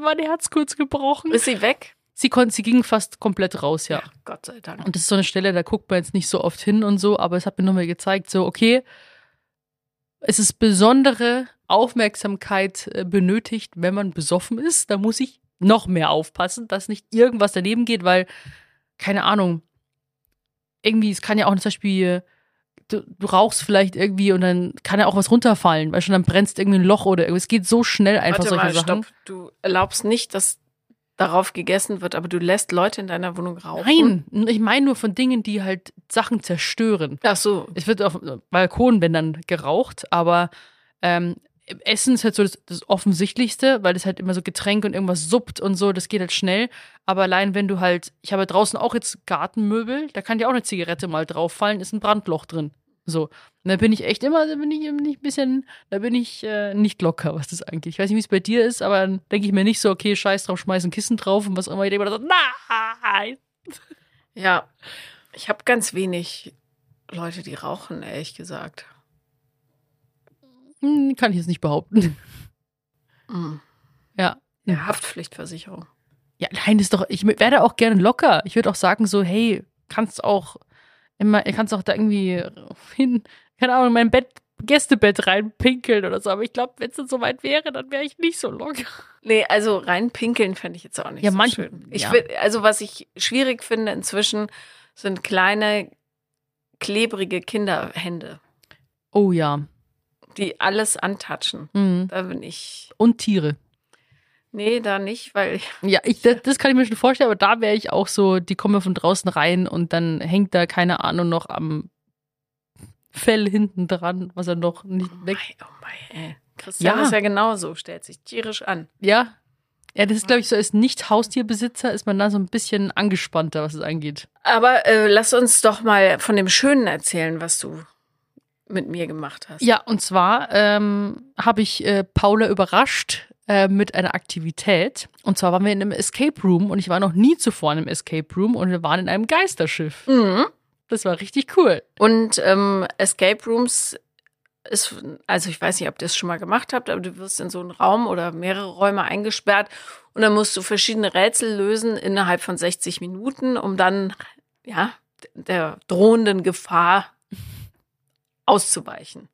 S2: mein Herz kurz gebrochen.
S1: Ist sie weg?
S2: Sie konnte, sie ging fast komplett raus, ja.
S1: Gott sei Dank.
S2: Und das ist so eine Stelle, da guckt man jetzt nicht so oft hin und so, aber es hat mir nochmal gezeigt, so, okay, es ist besondere Aufmerksamkeit äh, benötigt, wenn man besoffen ist. Da muss ich noch mehr aufpassen, dass nicht irgendwas daneben geht, weil, keine Ahnung, irgendwie, es kann ja auch zum Beispiel, du, du rauchst vielleicht irgendwie und dann kann ja auch was runterfallen, weil schon dann brennst irgendwie ein Loch oder irgendwas. Es geht so schnell einfach
S1: Warte
S2: solche
S1: mal,
S2: Sachen.
S1: stopp. Du erlaubst nicht, dass darauf gegessen wird, aber du lässt Leute in deiner Wohnung rauchen.
S2: Nein, ich meine nur von Dingen, die halt Sachen zerstören.
S1: Ach so.
S2: Es wird auf Balkonbändern geraucht, aber ähm, Essen ist halt so das, das Offensichtlichste, weil das halt immer so Getränk und irgendwas suppt und so, das geht halt schnell. Aber allein wenn du halt, ich habe draußen auch jetzt Gartenmöbel, da kann dir auch eine Zigarette mal drauf fallen, ist ein Brandloch drin. So. Und da bin ich echt immer, da bin ich, bin ich ein bisschen, da bin ich äh, nicht locker, was das angeht. Ich weiß nicht, wie es bei dir ist, aber dann denke ich mir nicht so, okay, scheiß drauf, schmeiß ein Kissen drauf und was auch immer. Ich denke mir so, nein!
S1: Ja, ich habe ganz wenig Leute, die rauchen, ehrlich gesagt.
S2: Hm, kann ich jetzt nicht behaupten.
S1: Mhm.
S2: Ja.
S1: Ja, Haftpflichtversicherung.
S2: Ja, nein, ist doch, ich werde auch gerne locker. Ich würde auch sagen, so, hey, kannst auch immer, kannst auch da irgendwie hin, keine Ahnung, in mein Bett, Gästebett reinpinkeln oder so. Aber ich glaube, wenn es dann soweit wäre, dann wäre ich nicht so locker.
S1: Nee, also reinpinkeln fände ich jetzt auch nicht
S2: Ja,
S1: so
S2: manch-
S1: schön. Ich
S2: ja.
S1: find, also was ich schwierig finde inzwischen, sind kleine, klebrige Kinderhände,
S2: Oh ja.
S1: Die alles antatschen.
S2: Mhm.
S1: Da bin ich.
S2: Und Tiere.
S1: Nee, da nicht, weil
S2: Ja, ich, das, das kann ich mir schon vorstellen, aber da wäre ich auch so, die kommen von draußen rein und dann hängt da, keine Ahnung, noch am Fell hinten dran, was er noch nicht weg.
S1: Mei, oh mei, ey. Christian
S2: Ja.
S1: ist ja genauso, stellt sich tierisch an.
S2: Ja. Ja, das ist, glaube ich, so als Nicht-Haustierbesitzer ist man da so ein bisschen angespannter, was es angeht.
S1: Aber äh, lass uns doch mal von dem Schönen erzählen, was du mit mir gemacht hast.
S2: Ja, und zwar ähm, habe ich äh, Paula überrascht äh, mit einer Aktivität. Und zwar waren wir in einem Escape Room und ich war noch nie zuvor in einem Escape Room und wir waren in einem Geisterschiff.
S1: Mhm.
S2: Das war richtig cool.
S1: Und ähm, Escape Rooms ist, also ich weiß nicht, ob ihr das schon mal gemacht habt, aber du wirst in so einen Raum oder mehrere Räume eingesperrt und dann musst du verschiedene Rätsel lösen innerhalb von 60 Minuten, um dann, ja, der drohenden Gefahr auszuweichen.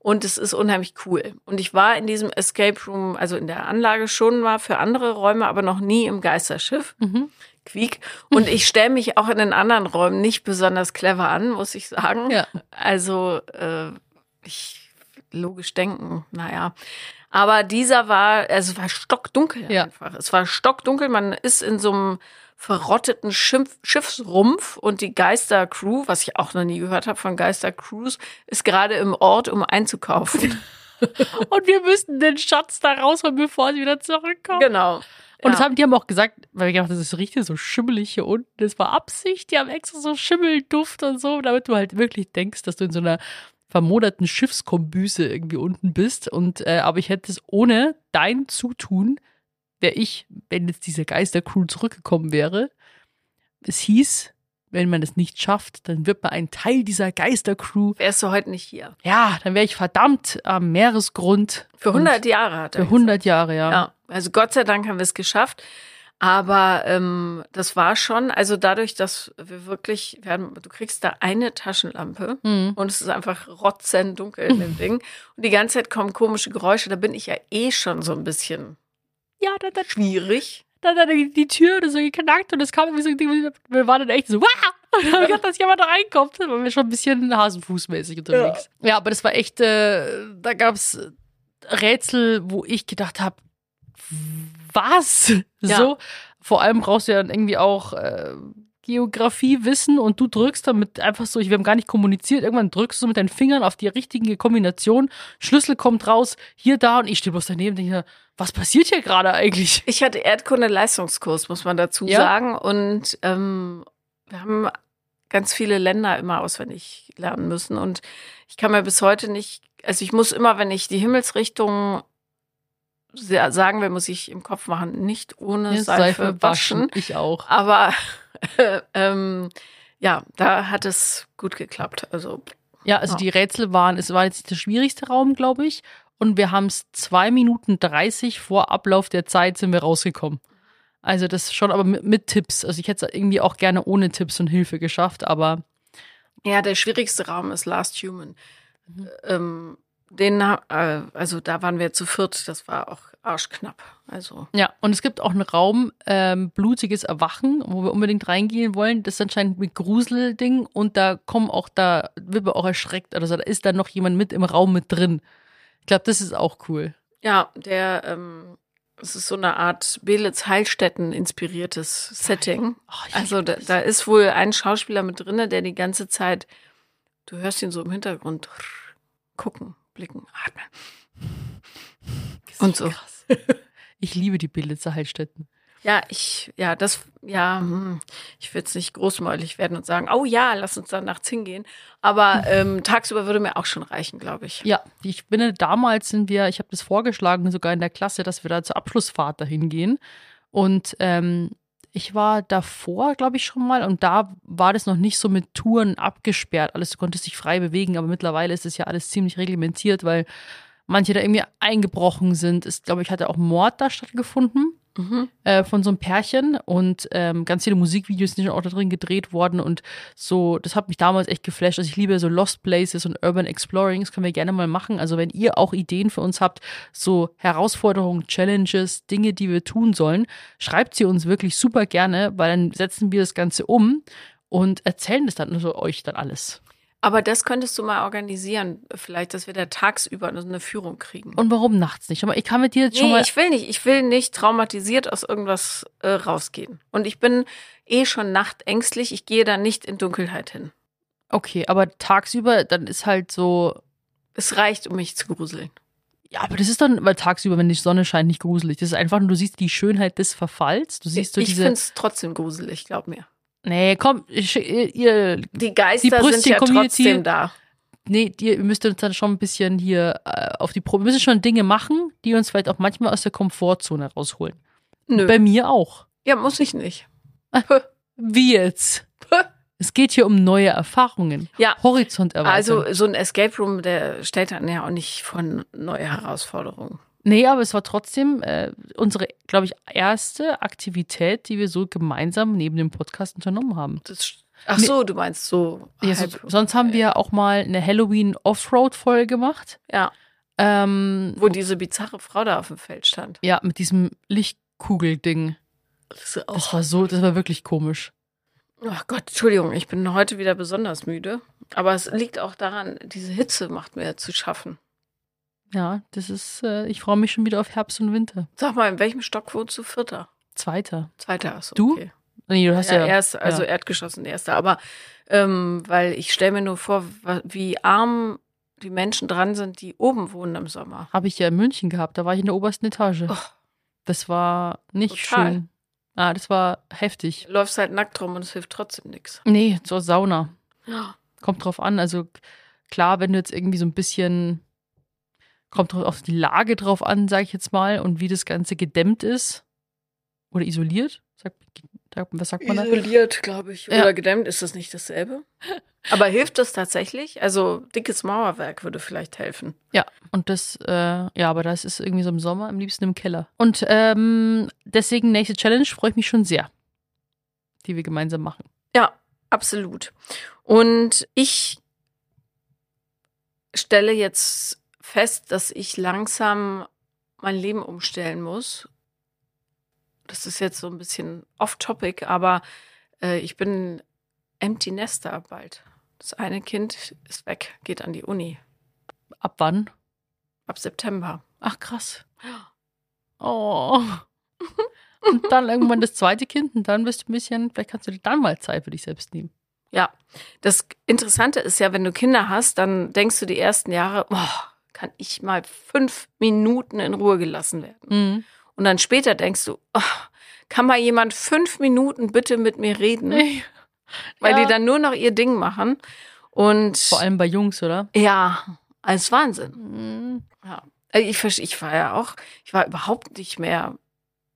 S1: Und es ist unheimlich cool. Und ich war in diesem Escape Room, also in der Anlage schon mal für andere Räume, aber noch nie im Geisterschiff.
S2: Mhm.
S1: Quiek. Und ich stelle mich auch in den anderen Räumen nicht besonders clever an, muss ich sagen.
S2: Ja.
S1: Also äh, ich logisch denken, naja. Aber dieser war, also es war stockdunkel
S2: Ja.
S1: einfach. Es war stockdunkel. Man ist in so einem verrotteten Schiff, Schiffsrumpf und die Geistercrew, was ich auch noch nie gehört habe von Geistercrews, ist gerade im Ort, um einzukaufen.
S2: Und wir müssten den Schatz da rausholen, bevor sie wieder zurückkommen.
S1: genau.
S2: Und das
S1: Ja.
S2: haben die haben auch gesagt, weil wir gedacht, das ist richtig so schimmelig hier unten. Das war Absicht. Die haben extra so Schimmelduft und so, damit du halt wirklich denkst, dass du in so einer vermoderten Schiffskombüse irgendwie unten bist. Und äh, aber ich hätte es ohne dein Zutun, wäre ich, wenn jetzt diese Geistercrew zurückgekommen wäre. Es hieß, wenn man es nicht schafft, dann wird man ein Teil dieser Geistercrew.
S1: Wärst du heute nicht hier.
S2: Ja, dann wäre ich verdammt am Meeresgrund.
S1: Für 100 Jahre hat er
S2: Für 100 Jahre, ja.
S1: Ja, also Gott sei Dank haben wir es geschafft. Aber ähm, das war schon, also dadurch, dass wir wirklich, wir haben, du kriegst da eine Taschenlampe
S2: Mhm.
S1: und es ist einfach rotzendunkel in dem Ding. Und die ganze Zeit kommen komische Geräusche. Da bin ich ja eh schon so ein bisschen
S2: Ja, dann, dann
S1: schwierig.
S2: dann hat die, die Tür so geknackt und es kam irgendwie so, wir waren dann echt so, wow! Und dann gedacht, dass jemand da reinkommt. Da waren wir schon ein bisschen hasenfußmäßig unterwegs. Ja, aber das war echt, äh, da gab's Rätsel, wo ich gedacht habe, was?
S1: Ja.
S2: So, vor allem brauchst du ja dann irgendwie auch äh, Geografie wissen und du drückst damit einfach so, wir haben gar nicht kommuniziert, irgendwann drückst du mit deinen Fingern auf die richtige Kombination, Schlüssel kommt raus, hier, da und ich stehe bloß daneben und denke, was passiert hier gerade eigentlich?
S1: Ich hatte Erdkunde-Leistungskurs, muss man dazu
S2: Ja.
S1: sagen. Und ähm, wir haben ganz viele Länder immer auswendig lernen müssen. Und ich kann mir bis heute nicht, also ich muss immer, wenn ich die Himmelsrichtung sa- sagen will, muss ich im Kopf machen, nicht ohne
S2: Mir
S1: Seife, waschen.
S2: Ich auch.
S1: Aber ähm, ja, da hat es gut geklappt. Also
S2: Ja, also
S1: Ja.
S2: die Rätsel waren, es war jetzt der schwierigste Raum, glaube ich. Und wir haben es zwei Minuten 30 vor Ablauf der Zeit sind wir rausgekommen. Also das schon, aber mit, mit Tipps. Also ich hätte es irgendwie auch gerne ohne Tipps und Hilfe geschafft, aber
S1: Ja, der schwierigste Raum ist Last Human. Ähm, den, äh, also da waren wir zu viert, das war auch arschknapp. Also
S2: ja. Und es gibt auch einen Raum, ähm, blutiges Erwachen, wo wir unbedingt reingehen wollen. Das ist anscheinend mit Gruselding und da kommen auch, da wird man auch erschreckt. Also da ist dann noch jemand mit im Raum mit drin. Ich glaube, das ist auch cool.
S1: ja, der, ähm, es ist so eine Art Belitz Heilstätten inspiriertes Setting.
S2: Oh,
S1: Also da, da ist wohl ein Schauspieler mit drinne, der die ganze Zeit, du hörst ihn so im Hintergrund gucken, blicken, atmen. Und so.
S2: Krass. Ich liebe die Billitzer Heilstätten.
S1: Ja, ich, ja, das, ja, hm, ich will jetzt nicht großmäulig werden und sagen, oh ja, lass uns dann nachts hingehen. Aber ähm, tagsüber würde mir auch schon reichen, glaube ich.
S2: Ja, ich bin damals sind wir, ich habe das vorgeschlagen, sogar in der Klasse, dass wir da zur Abschlussfahrt dahin gehen. Und ähm, ich war davor, glaube ich, schon mal, und da war das noch nicht so mit Touren abgesperrt. Alles, du konntest dich frei bewegen, aber mittlerweile ist es ja alles ziemlich reglementiert, weil manche da irgendwie eingebrochen sind. Es, glaube ich, hatte auch Mord da stattgefunden
S1: Mhm.
S2: äh, von so einem Pärchen und ähm, ganz viele Musikvideos sind auch da drin gedreht worden und so, das hat mich damals echt geflasht. Also ich liebe so Lost Places und Urban Exploring, das können wir gerne mal machen. Also wenn ihr auch Ideen für uns habt, so Herausforderungen, Challenges, Dinge, die wir tun sollen, schreibt sie uns wirklich super gerne, weil dann setzen wir das Ganze um und erzählen das dann so euch dann alles.
S1: Aber das könntest du mal organisieren, vielleicht, dass wir da tagsüber eine Führung kriegen.
S2: Und warum nachts nicht? Aber ich kann mit dir jetzt schon
S1: nee,
S2: mal.
S1: ich will nicht. Ich will nicht traumatisiert aus irgendwas äh, rausgehen. Und ich bin eh schon nachtängstlich. Ich gehe da nicht in Dunkelheit hin.
S2: Okay, aber tagsüber, dann ist halt so,
S1: Es reicht, um mich zu gruseln.
S2: Ja, aber das ist dann, weil tagsüber, wenn die Sonne scheint, nicht gruselig. Das ist einfach nur, du siehst die Schönheit des Verfalls. Du siehst so
S1: ich
S2: diese.
S1: finde es trotzdem gruselig, glaub mir.
S2: Nee, komm, ich, ihr,
S1: Die Geister
S2: Die
S1: sind ja
S2: Brüstchen-Community-
S1: trotzdem da.
S2: nee, ihr müsst uns dann schon ein bisschen hier äh, auf die Probe. Wir müssen schon Dinge machen, die uns vielleicht auch manchmal aus der Komfortzone rausholen.
S1: Nö.
S2: Bei mir auch.
S1: Ja, muss ich nicht.
S2: Wie jetzt? Es geht hier um neue Erfahrungen.
S1: Ja.
S2: Horizont erweitern.
S1: Also so ein Escape Room, der stellt dann ja auch nicht vor neue Herausforderungen.
S2: Nee, aber es war trotzdem äh, unsere, glaube ich, erste Aktivität, die wir so gemeinsam neben dem Podcast unternommen haben.
S1: Das, ach so, du meinst so.
S2: Ja,
S1: halb-
S2: sonst haben wir auch mal eine Halloween Offroad-Folge gemacht.
S1: Ja,
S2: Ähm,
S1: wo diese bizarre Frau da auf dem Feld stand.
S2: ja, mit diesem Lichtkugel-Ding.
S1: Das
S2: Das war so, das war wirklich komisch.
S1: ach Gott, Entschuldigung, ich bin heute wieder besonders müde. Aber es liegt auch daran, diese Hitze macht mir zu schaffen.
S2: Ja, das ist, äh, ich freue mich schon wieder auf Herbst und Winter.
S1: Sag mal, in welchem Stock wohnst du? Vierter?
S2: Zweiter.
S1: Zweiter, achso,
S2: Du?
S1: okay.
S2: Nee, du hast ja,
S1: ja, erst, also
S2: ja.
S1: Erdgeschoss und erster. Aber ähm, weil ich stelle mir nur vor, wie arm die Menschen dran sind, die oben wohnen im Sommer.
S2: habe ich ja in München gehabt. Da war ich in der obersten Etage.
S1: Oh.
S2: Das war nicht
S1: Total.
S2: schön. Ah, das war heftig.
S1: Läufst halt nackt rum und es hilft trotzdem nichts.
S2: Nee, zur Sauna. Kommt drauf an. Also klar, wenn du jetzt irgendwie so ein bisschen kommt drauf auf die Lage drauf an, sage ich jetzt mal, und wie das Ganze gedämmt ist oder isoliert. Sagt- was sagt man da?
S1: Isoliert, glaube ich.
S2: Ja.
S1: Oder gedämmt ist das nicht dasselbe. Aber hilft das tatsächlich? Also dickes Mauerwerk würde vielleicht helfen.
S2: Ja, und das, äh, ja, aber das ist irgendwie so im Sommer, am liebsten im Keller. Und ähm, deswegen nächste Challenge freue ich mich schon sehr, die wir gemeinsam machen.
S1: Ja, absolut. Und ich stelle jetzt fest, dass ich langsam mein Leben umstellen muss. Das ist jetzt so ein bisschen off-topic, aber äh, ich bin Empty Nester bald. Das eine Kind ist weg, geht an die Uni
S2: Ab wann?
S1: ab September.
S2: Ach, krass. Oh. Und dann irgendwann das zweite Kind und dann bist du ein bisschen, vielleicht kannst du dir dann mal Zeit für dich selbst nehmen.
S1: Ja, das Interessante ist ja, wenn du Kinder hast, dann denkst du die ersten Jahre, boah, kann ich mal fünf Minuten in Ruhe gelassen werden.
S2: Mhm.
S1: Und dann später denkst du, oh, kann mal jemand fünf Minuten bitte mit mir reden? Weil
S2: Ja.
S1: die dann nur noch ihr Ding machen. Und
S2: Vor allem bei Jungs, oder?
S1: ja, als Wahnsinn.
S2: Mhm.
S1: Ja. Also Ich, ich war ja auch, ich war überhaupt nicht mehr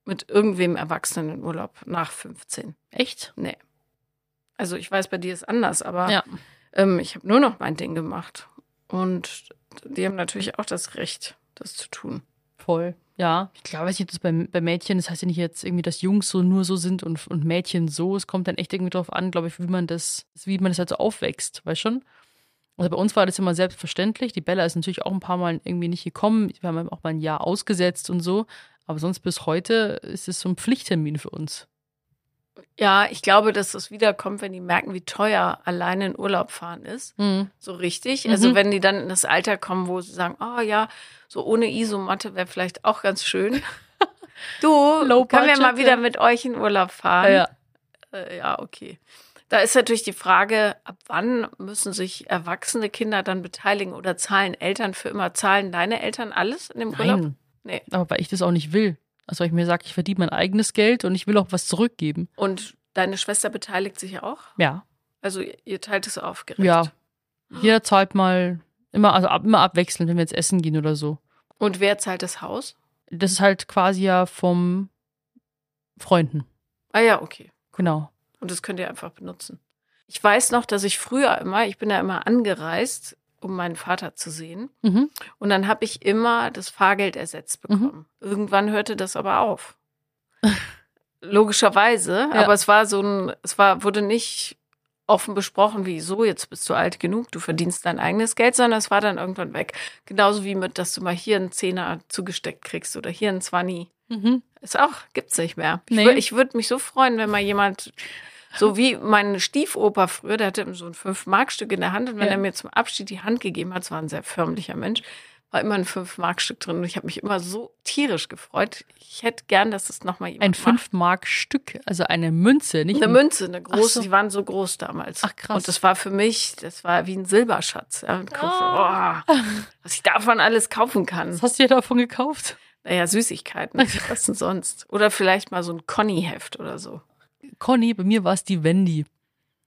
S1: mit irgendwem Erwachsenen in Urlaub nach 15.
S2: Echt?
S1: Nee. Also ich weiß, bei dir ist anders, aber
S2: Ja.
S1: ähm, ich habe nur noch mein Ding gemacht. Und die haben natürlich auch das Recht, das zu tun.
S2: Voll. Ja. Ich glaube, weiß nicht, das bei, bei Mädchen, das heißt ja nicht jetzt irgendwie, dass Jungs so nur so sind und, und Mädchen so. Es kommt dann echt irgendwie drauf an, glaube ich, wie man das, wie man das halt so aufwächst, weißt schon? Also bei uns war das immer selbstverständlich. Die Bella ist natürlich auch ein paar Mal irgendwie nicht gekommen. Wir haben auch mal ein Jahr ausgesetzt und so. Aber sonst bis heute ist es so ein Pflichttermin für uns.
S1: Ja, ich glaube, dass das wiederkommt, wenn die merken, wie teuer alleine in Urlaub fahren ist.
S2: Mhm.
S1: So richtig.
S2: Mhm.
S1: Also wenn die dann in das Alter kommen, wo sie sagen, oh ja, so ohne Isomatte wäre vielleicht auch ganz schön. Du,
S2: Low
S1: können wir mal wieder
S2: ja.
S1: mit euch in Urlaub fahren?
S2: Ja.
S1: Äh, ja, okay. Da ist natürlich die Frage, ab wann müssen sich erwachsene Kinder dann beteiligen oder zahlen Eltern für immer? Zahlen deine Eltern alles in dem Urlaub?
S2: Nein.
S1: Nee.
S2: Aber weil ich das auch nicht will. Also weil ich mir sage, ich verdiene mein eigenes Geld und ich will auch was zurückgeben.
S1: Und deine Schwester beteiligt sich ja auch?
S2: Ja.
S1: Also ihr- teilt es auf, gerecht.
S2: Ja. Jeder zahlt mal immer, also ab, immer abwechselnd, wenn wir jetzt essen gehen oder so.
S1: Und wer zahlt das Haus?
S2: Das ist halt quasi ja vom Freunden.
S1: Ah ja, okay.
S2: Genau.
S1: Und das könnt ihr einfach benutzen. Ich weiß noch, dass ich früher immer, ich bin ja immer angereist, um meinen Vater zu sehen.
S2: Mhm.
S1: Und dann habe ich immer das Fahrgeld ersetzt bekommen. Irgendwann hörte das aber auf. Logischerweise.
S2: Ja.
S1: Aber es war so ein, es war, wurde nicht offen besprochen, wie so, jetzt bist du alt genug, du verdienst dein eigenes Geld, sondern es war dann irgendwann weg. Genauso wie mit, dass du mal hier einen Zehner zugesteckt kriegst oder hier einen Zwanni.
S2: Mhm.
S1: Ist auch, gibt's nicht mehr. Ich,
S2: Nee.
S1: wür- ich würde mich so freuen, wenn mal jemand, so wie mein Stiefoper früher, der hatte so ein fünf-Mark-Stück in der Hand und wenn
S2: Ja.
S1: er mir zum Abschied die Hand gegeben hat, es war ein sehr förmlicher Mensch, war immer ein fünf-Mark-Stück drin und ich habe mich immer so tierisch gefreut. Ich hätte gern, dass es nochmal jemand
S2: Ein
S1: macht.
S2: 5-Mark-Stück, also eine Münze, nicht
S1: Eine
S2: ein-
S1: Münze, eine große,
S2: so.
S1: die waren so groß damals.
S2: Ach, krass.
S1: Und das war für mich, das war wie ein Silberschatz. Ja,
S2: Ah.
S1: oh, was ich davon alles kaufen kann.
S2: Was hast du dir davon gekauft?
S1: Naja, Süßigkeiten. Was denn sonst? Oder vielleicht mal so ein Conny-Heft oder so.
S2: Conny, bei mir war es die Wendy.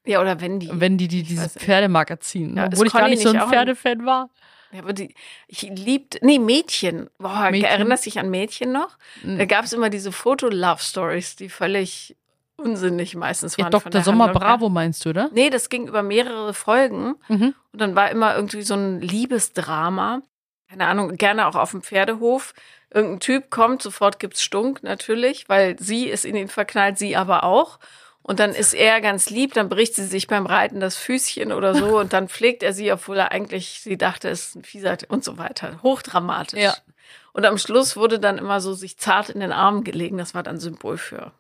S1: Ja, oder Wendy.
S2: Wendy, die dieses. Pferdemagazin.
S1: Ja,
S2: obwohl ich gar nicht so ein Pferdefan war.
S1: Ja, aber die, ich liebt, nee, Mädchen. Boah,
S2: Mädchen?
S1: erinnerst dich an Mädchen noch?
S2: Mhm.
S1: Da gab es immer diese Foto-Love-Stories, die völlig unsinnig meistens
S2: Ja,
S1: waren. von
S2: Dr.
S1: der
S2: Sommer
S1: Handlung.
S2: Bravo meinst du, oder?
S1: Nee, das ging über mehrere Folgen.
S2: Mhm.
S1: Und dann war immer irgendwie so ein Liebesdrama. Keine Ahnung, gerne auch auf dem Pferdehof. Irgendein Typ kommt, sofort gibt's Stunk natürlich, weil sie ist in ihn verknallt, sie aber auch. Und dann ist er ganz lieb, dann bricht sie sich beim Reiten das Füßchen oder so und dann pflegt er sie, obwohl er eigentlich sie dachte, es ist ein Fieser und so weiter. Hochdramatisch.
S2: Ja.
S1: Und am Schluss wurde dann immer so sich zart in den Armen gelegen. Das war dann Symbol für.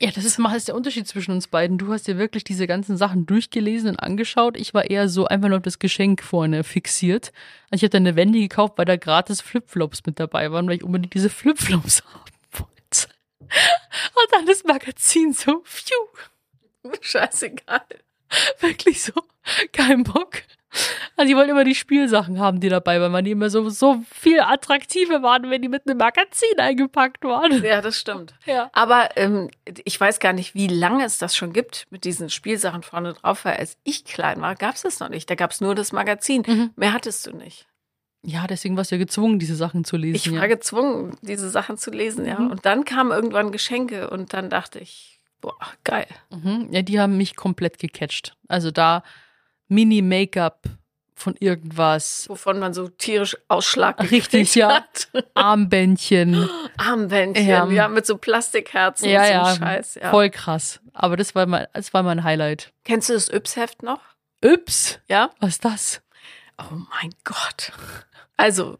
S2: Ja, das ist mal der Unterschied zwischen uns beiden. Du hast dir wirklich diese ganzen Sachen durchgelesen und angeschaut. Ich war eher so einfach nur auf das Geschenk vorne fixiert. Also ich habe dann eine Wendy gekauft, weil da gratis Flipflops mit dabei waren, weil ich unbedingt diese Flipflops haben wollte. Und dann das Magazin so, pfiuh,
S1: Scheißegal.
S2: wirklich so, kein Bock. Also ich wollte immer die Spielsachen haben, die dabei waren, weil die immer so, so viel attraktiver waren, wenn die mit einem Magazin eingepackt waren.
S1: Ja, das stimmt.
S2: Ja.
S1: Aber ähm, ich weiß gar nicht, wie lange es das schon gibt mit diesen Spielsachen vorne drauf, weil als ich klein war, gab es das noch nicht. Da gab es nur das Magazin.
S2: Mhm.
S1: Mehr hattest du nicht.
S2: Ja, deswegen warst du ja gezwungen, diese Sachen zu lesen.
S1: Ich
S2: ja.
S1: war gezwungen, diese Sachen zu lesen, ja.
S2: Mhm.
S1: Und dann kamen irgendwann Geschenke und dann dachte ich, boah, geil.
S2: Mhm. Ja, die haben mich komplett gecatcht. Also da Mini-Make-up von irgendwas,
S1: Wovon man so tierisch Ausschlag
S2: Richtig, ja.
S1: hat.
S2: Armbändchen.
S1: Armbändchen,
S2: Ja.
S1: ja. mit so Plastikherzen
S2: ja,
S1: und so
S2: ja,
S1: Scheiß. Ja.
S2: voll krass. Aber das war mein, das war mein Highlight.
S1: Kennst du das Yps-Heft noch?
S2: Ups,
S1: Ja?
S2: was ist das?
S1: Oh mein Gott. Also,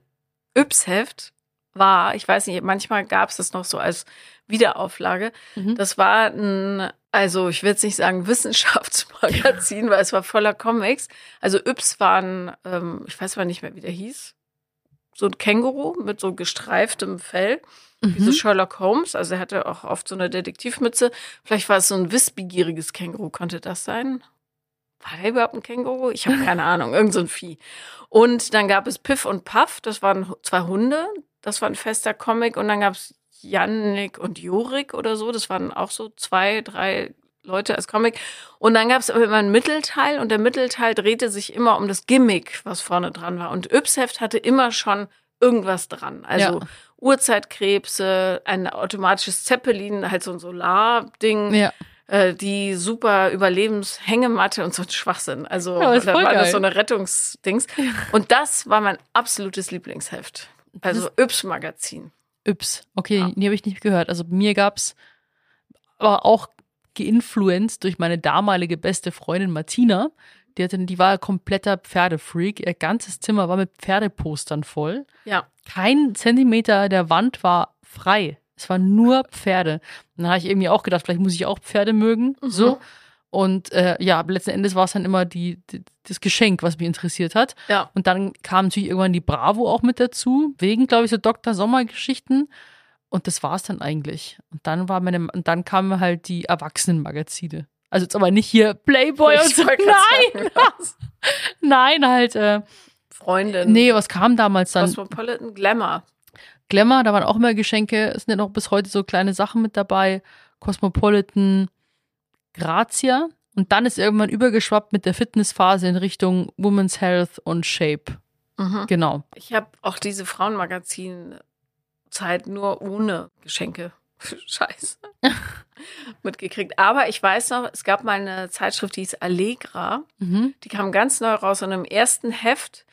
S1: Yps-Heft war, ich weiß nicht, manchmal gab es das noch so als Wiederauflage.
S2: Mhm.
S1: Das war ein, also ich will jetzt nicht sagen Wissenschaftsmagazin, weil es war voller Comics. Also Yps war ein, ähm, ich weiß aber nicht mehr, wie der hieß, so ein Känguru mit so gestreiftem Fell, wie so
S2: Mhm.
S1: Sherlock Holmes. Also er hatte auch oft so eine Detektivmütze. Vielleicht war es so ein wissbegieriges Känguru, konnte das sein? War der überhaupt ein Känguru? Ich habe keine Ahnung, irgend so ein Vieh. Und dann gab es Piff und Puff, das waren zwei Hunde, das war ein fester Comic. Und dann gab es Jannik und Jorik oder so, das waren auch so zwei, drei Leute als Comic. Und dann gab es aber immer einen Mittelteil und der Mittelteil drehte sich immer um das Gimmick, was vorne dran war. Und Yps-Heft hatte immer schon irgendwas dran. Also
S2: Ja.
S1: Urzeitkrebse, ein automatisches Zeppelin, halt so ein Solarding
S2: Ja.
S1: äh, die super Überlebenshängematte und so ein Schwachsinn. Also
S2: Ja,
S1: da war das
S2: geil.
S1: so eine Rettungsdings. Und das war mein absolutes Lieblingsheft. Also Yps-Magazin.
S2: Yps. Okay,
S1: Ja.
S2: die habe ich nicht gehört. Also mir gab's aber auch geinfluenced durch meine damalige beste Freundin Martina. Die, hatte, die war ein kompletter Pferdefreak. Ihr ganzes Zimmer war mit Pferdepostern voll.
S1: Ja.
S2: Kein Zentimeter der Wand war frei. Es waren nur Pferde. Und dann habe ich irgendwie auch gedacht, vielleicht muss ich auch Pferde mögen.
S1: Mhm.
S2: So. Und äh, ja, letzten Endes war es dann immer die, die, das Geschenk, was mich interessiert hat.
S1: Ja.
S2: Und dann kam natürlich irgendwann die Bravo auch mit dazu, wegen, glaube ich, so Dr. Sommer-Geschichten. Und das war es dann eigentlich. Und dann war meine, und dann kamen halt die Erwachsenenmagazine. Also jetzt aber nicht hier Playboy und
S1: Ich
S2: so.
S1: wollte
S2: Nein, nein, halt, äh,
S1: Freundin.
S2: nee, was kam damals dann?
S1: Cosmopolitan Glamour.
S2: Glamour, da waren auch immer Geschenke, es sind ja noch bis heute so kleine Sachen mit dabei. Cosmopolitan, Grazia. Und dann ist irgendwann übergeschwappt mit der Fitnessphase in Richtung Women's Health und Shape.
S1: Mhm.
S2: Genau.
S1: Ich habe auch diese Frauenmagazin-Zeit nur ohne Geschenke. Scheiße. mitgekriegt. Aber ich weiß noch, es gab mal eine Zeitschrift, die hieß Allegra.
S2: Mhm.
S1: Die kam ganz neu raus und im ersten Heft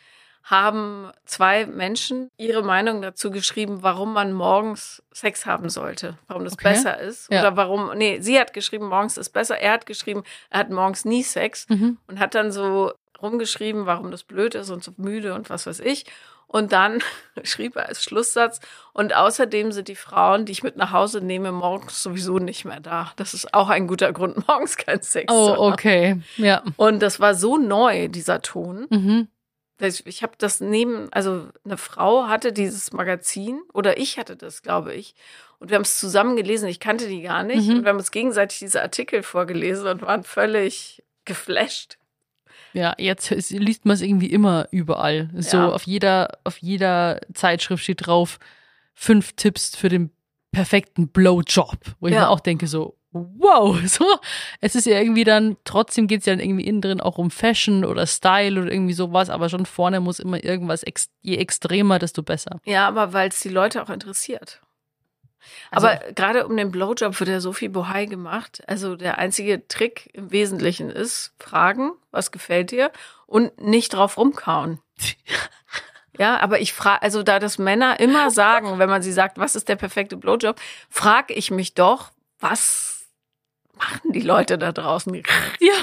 S1: haben zwei Menschen ihre Meinung dazu geschrieben, warum man morgens Sex haben sollte, warum das
S2: Okay.
S1: besser ist
S2: Ja.
S1: oder warum, nee, sie hat geschrieben, morgens ist besser, er hat geschrieben, er hat morgens nie Sex
S2: Mhm.
S1: und hat dann so rumgeschrieben, warum das blöd ist und so müde und was weiß ich. Und dann schrieb er als Schlusssatz, und außerdem sind die Frauen, die ich mit nach Hause nehme, morgens sowieso nicht mehr da. Das ist auch ein guter Grund, morgens keinen Sex zu
S2: Oh,
S1: haben.
S2: okay. Ja.
S1: Und das war so neu, dieser Ton.
S2: Mhm.
S1: Ich, habe das neben, also eine Frau hatte dieses Magazin oder ich hatte das, glaube ich. Und wir haben es zusammen gelesen. Ich kannte die gar nicht.
S2: Mhm.
S1: Und wir haben uns gegenseitig diese Artikel vorgelesen und waren völlig geflasht.
S2: Ja, jetzt liest man es irgendwie immer überall. So
S1: Ja.
S2: auf jeder, auf jeder Zeitschrift steht drauf fünf Tipps für den perfekten Blowjob. Wo ich
S1: Ja.
S2: mir auch denke, so, wow, so. Es ist ja irgendwie dann, trotzdem geht es ja dann irgendwie innen drin auch um Fashion oder Style oder irgendwie sowas, aber schon vorne muss immer irgendwas, ex je extremer, desto besser.
S1: Ja, aber weil es die Leute auch interessiert.
S2: Also-
S1: Aber gerade um den Blowjob wird ja so viel Bohai gemacht. Also der einzige Trick im Wesentlichen ist, fragen, was gefällt dir und nicht drauf rumkauen. Ja, aber ich frage, also da das Männer immer sagen, wenn man sie sagt, was ist der perfekte Blowjob, frage ich mich doch, was machen die Leute da draußen?
S2: Ja.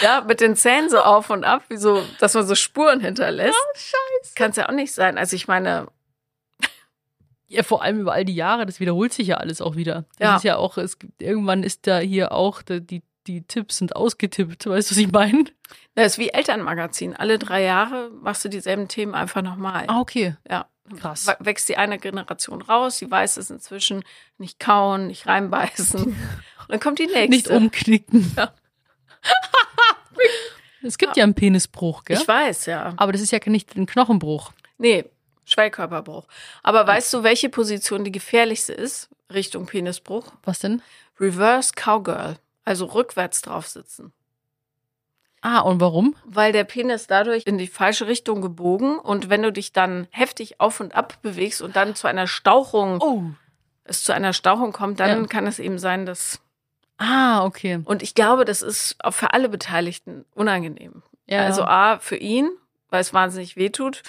S1: Ja, mit den Zähnen so auf und ab, wie so, dass man so Spuren hinterlässt.
S2: Oh, scheiße.
S1: Kann es ja auch nicht sein. Also ich meine,
S2: Ja, vor allem über all die Jahre, das wiederholt sich ja alles auch wieder. Das
S1: Ja.
S2: ist ja auch, es gibt, irgendwann ist da hier auch, die, die, die Tipps sind ausgetippt, weißt du, was ich meine?
S1: das ist wie Elternmagazin. Alle drei Jahre machst du dieselben Themen einfach nochmal.
S2: Ah, okay.
S1: Ja.
S2: Krass.
S1: Wächst die eine Generation raus, die weiß es inzwischen, nicht kauen, nicht reinbeißen. Und dann kommt die nächste.
S2: Nicht umknicken.
S1: Ja.
S2: es gibt ja, einen Penisbruch, gell?
S1: Ich weiß, ja.
S2: Aber das ist ja nicht ein Knochenbruch.
S1: Nee, Schwellkörperbruch. Aber weißt du, welche Position die gefährlichste ist Richtung Penisbruch?
S2: Was denn?
S1: Reverse Cowgirl. Also rückwärts drauf sitzen.
S2: Ah, und warum?
S1: Weil der Penis dadurch in die falsche Richtung gebogen und wenn du dich dann heftig auf und ab bewegst und dann zu einer Stauchung,
S2: Oh.
S1: es zu einer Stauchung kommt, dann
S2: Ja.
S1: kann es eben sein, dass
S2: Ah, okay.
S1: Und ich glaube, das ist auch für alle Beteiligten unangenehm.
S2: Ja.
S1: Also A, für ihn, weil es wahnsinnig wehtut.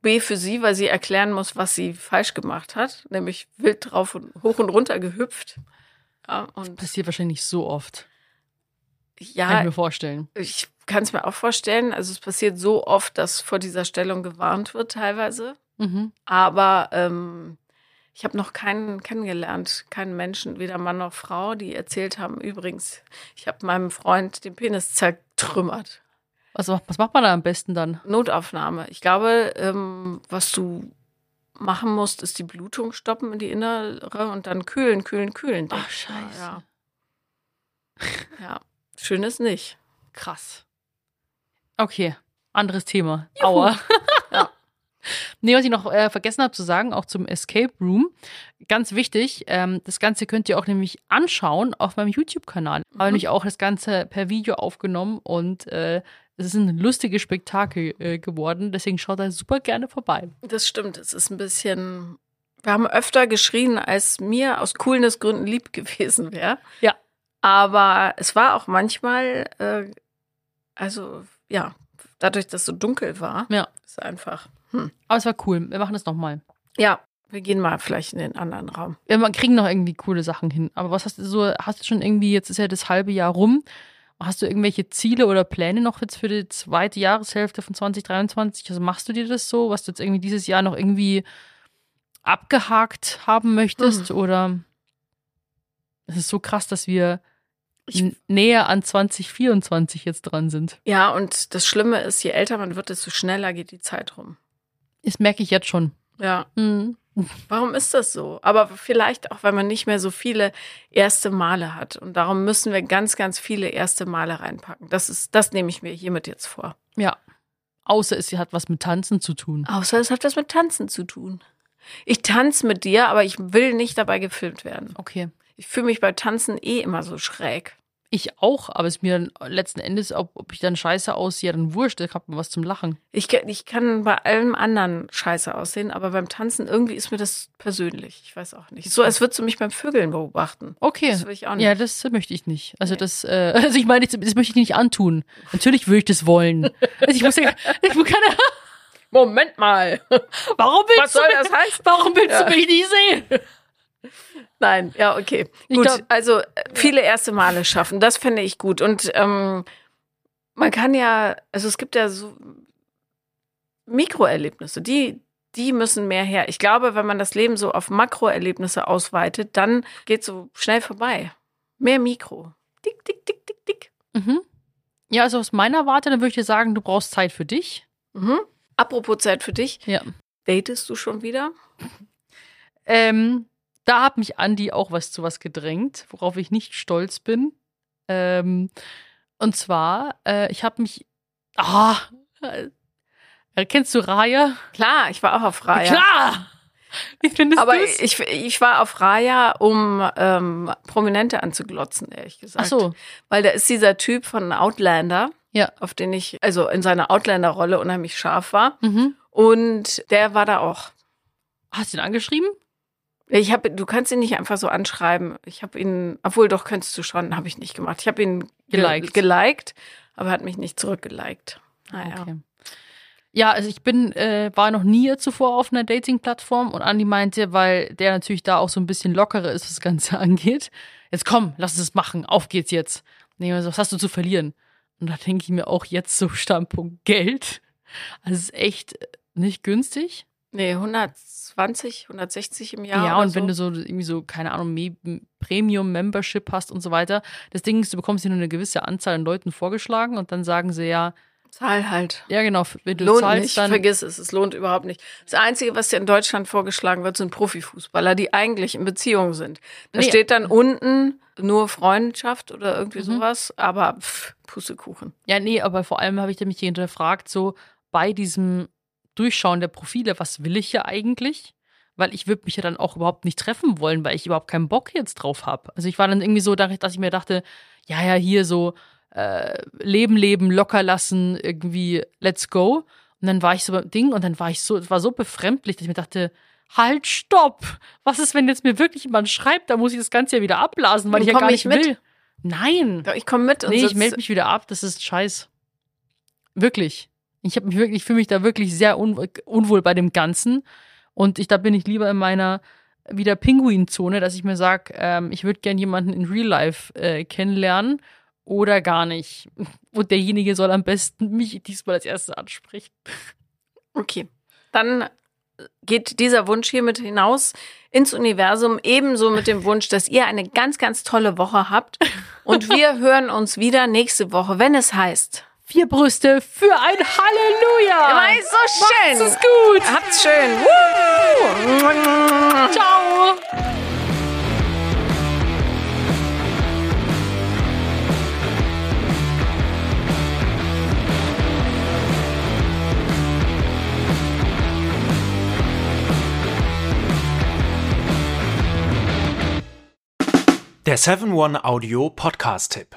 S1: B, für sie, weil sie erklären muss, was sie falsch gemacht hat. Nämlich wild drauf und hoch und runter gehüpft. Ja, und
S2: passiert wahrscheinlich so oft. Kann ich
S1: ja,
S2: mir vorstellen.
S1: ich kann es mir auch vorstellen. Also es passiert so oft, dass vor dieser Stellung gewarnt wird teilweise.
S2: Mhm.
S1: Aber ähm, ich habe noch keinen kennengelernt, keinen Menschen, weder Mann noch Frau, die erzählt haben, übrigens, ich habe meinem Freund den Penis zertrümmert.
S2: Was, macht- was macht man da am besten dann?
S1: Notaufnahme. Ich glaube, ähm, was du machen musst, ist die Blutung stoppen in die innere und dann kühlen, kühlen, kühlen.
S2: Ach, scheiße.
S1: Ja. ja, schön ist nicht.
S2: Krass. Okay, anderes Thema. Aua.
S1: Ja.
S2: Nee, was ich noch äh, vergessen habe zu sagen, auch zum Escape Room. Ganz wichtig, ähm, das Ganze könnt ihr auch nämlich anschauen auf meinem YouTube-Kanal. Habe nämlich auch das Ganze per Video aufgenommen und äh, es ist ein lustiges Spektakel äh, geworden. Deswegen schaut da super gerne vorbei.
S1: Das stimmt, es ist ein bisschen. Wir haben öfter geschrien, als mir aus Coolness-Gründen lieb gewesen wäre.
S2: Ja.
S1: Aber es war auch manchmal, äh, also ja, dadurch, dass es so dunkel war,
S2: Ja.
S1: ist einfach.
S2: Aber es war cool. Wir machen das nochmal.
S1: Ja, wir gehen mal vielleicht in den anderen Raum.
S2: Wir kriegen noch irgendwie coole Sachen hin. Aber was hast du so, hast du schon irgendwie, jetzt ist ja das halbe Jahr rum, hast du irgendwelche Ziele oder Pläne noch jetzt für die zweite Jahreshälfte von 2023? Also machst du dir das so, was du jetzt irgendwie dieses Jahr noch irgendwie abgehakt haben möchtest? Oder es ist so krass, dass wir
S1: Ich-
S2: näher an 2024 jetzt dran sind.
S1: Ja, und das Schlimme ist, je älter man wird, desto schneller geht die Zeit rum.
S2: Das merke ich jetzt schon.
S1: Ja,
S2: Mhm.
S1: warum ist das so? Aber vielleicht auch, weil man nicht mehr so viele erste Male hat. Und darum müssen wir ganz, ganz viele erste Male reinpacken. Das ist, das nehme ich mir hiermit jetzt vor.
S2: Ja. Außer es hat was mit Tanzen zu tun.
S1: Außer es hat was mit Tanzen zu tun. Ich tanze mit dir, aber ich will nicht dabei gefilmt werden.
S2: Okay.
S1: Ich fühle mich bei Tanzen eh immer so schräg.
S2: Ich auch, aber es ist mir dann letzten Endes, ob, ob ich dann scheiße aussehe, dann wurscht, ich hab was zum Lachen.
S1: Ich, kann- ich kann bei allem anderen scheiße aussehen, aber beim Tanzen irgendwie ist mir das persönlich. Ich weiß auch nicht. So, als würdest du mich beim Vögeln beobachten.
S2: Okay.
S1: Das will ich auch nicht.
S2: Ja, das möchte ich nicht. Also
S1: Nee.
S2: das, äh, also ich meine, das, das möchte ich nicht antun. Natürlich würde ich das wollen. Also ich muss ja, ich muss keine,
S1: Moment mal.
S2: warum willst
S1: Was soll
S2: du
S1: das heißen?
S2: Warum willst
S1: Ja.
S2: du mich nicht sehen?
S1: Nein, ja, okay. Gut,
S2: glaub-
S1: also äh, viele erste Male schaffen, das finde ich gut. Und ähm, man kann ja, also es gibt ja so Mikroerlebnisse, die, die müssen mehr her. Ich glaube, wenn man das Leben so auf Makroerlebnisse ausweitet, dann geht so schnell vorbei. Mehr Mikro. Dick, dick, dick, dick, dick.
S2: Mhm. Ja, also aus meiner Warte, dann würde ich dir sagen, du brauchst Zeit für dich.
S1: Mhm. Apropos Zeit für dich.
S2: Ja.
S1: Datest du schon wieder?
S2: Ähm, da hat mich Andi auch was zu was gedrängt, worauf ich nicht stolz bin. Ähm, und zwar, äh, ich habe mich. Ah, äh, kennst du Raya?
S1: Klar, ich war auch auf Raya.
S2: Klar! Wie findest
S1: Aber
S2: du's?
S1: ich, ich war auf Raya, um ähm, Prominente anzuglotzen, ehrlich gesagt.
S2: Ach so,
S1: Weil da ist dieser Typ von Outlander,
S2: Ja.
S1: auf den ich, also in seiner Outlander-Rolle unheimlich scharf war.
S2: mhm.
S1: Und der war da auch.
S2: Hast du ihn angeschrieben?
S1: Ich habe, du kannst ihn nicht einfach so anschreiben. Ich habe ihn, obwohl doch könntest du schon, habe ich nicht gemacht. Ich habe ihn
S2: Geliked.
S1: ge geliked, aber er hat mich nicht zurückgeliked. Naja.
S2: Okay. Ja, also ich bin, äh, war noch nie zuvor auf einer Dating-Plattform und Andi meinte, weil der natürlich da auch so ein bisschen lockerer ist, was das Ganze angeht. Jetzt komm, lass das machen, auf geht's jetzt. Nee, also, was hast du zu verlieren? Und da denke ich mir auch jetzt so Standpunkt Geld. Also es ist echt nicht günstig.
S1: Nee, 120, 160 im
S2: Ja,
S1: Jahr. oder
S2: und wenn
S1: so.
S2: du so irgendwie so, keine Ahnung, Me- Premium-Membership hast und so weiter. Das Ding ist, du bekommst dir nur eine gewisse Anzahl an Leuten vorgeschlagen und dann sagen sie ja,
S1: Zahl halt.
S2: ja genau, wenn du
S1: lohnt
S2: zahlst,
S1: nicht,
S2: dann
S1: vergiss es, es lohnt überhaupt nicht. Das Einzige, was dir in Deutschland vorgeschlagen wird, sind Profifußballer, die eigentlich in Beziehung sind. Da
S2: Nee.
S1: steht dann unten nur Freundschaft oder
S2: Mhm.
S1: irgendwie sowas, aber pff, Pustekuchen.
S2: Ja, nee, aber vor allem habe ich mich hinterfragt, so bei diesem Durchschauen der Profile, was will ich ja eigentlich? Weil ich würde mich ja dann auch überhaupt nicht treffen wollen, weil ich überhaupt keinen Bock jetzt drauf habe. Also ich war dann irgendwie so, dass ich mir dachte, ja, ja, hier so äh, Leben, Leben, locker lassen, irgendwie let's go. Und dann war ich so beim Ding und dann war ich so, es war so befremdlich, dass ich mir dachte, halt, stopp! Was ist, wenn jetzt mir wirklich jemand schreibt, da muss ich das Ganze ja wieder abblasen, weil
S1: Und
S2: ich ja gar
S1: ich
S2: nicht
S1: mit?
S2: will. Nein!
S1: Ich komme mit und
S2: Nee, ich melde mich wieder ab. Das ist scheiß. Wirklich. Ich habe mich wirklich, ich fühle mich da wirklich sehr un unwohl bei dem Ganzen. Und ich, da bin ich lieber in meiner wieder Pinguinzone, dass ich mir sage, ähm, ich würde gern jemanden in Real Life äh, kennenlernen oder gar nicht. Und derjenige soll am besten mich diesmal als erstes ansprechen.
S1: Okay. Dann geht dieser Wunsch hiermit hinaus ins Universum, ebenso mit dem Wunsch, dass ihr eine ganz, ganz tolle Woche habt. Und wir hören uns wieder nächste Woche, wenn es heißt.
S2: Vier Brüste für ein Halleluja!
S1: Ist so schön.
S2: Macht's es gut!
S1: Habt's schön. Woo!
S2: Ciao!
S4: Der 7-One Audio Podcast-Tipp.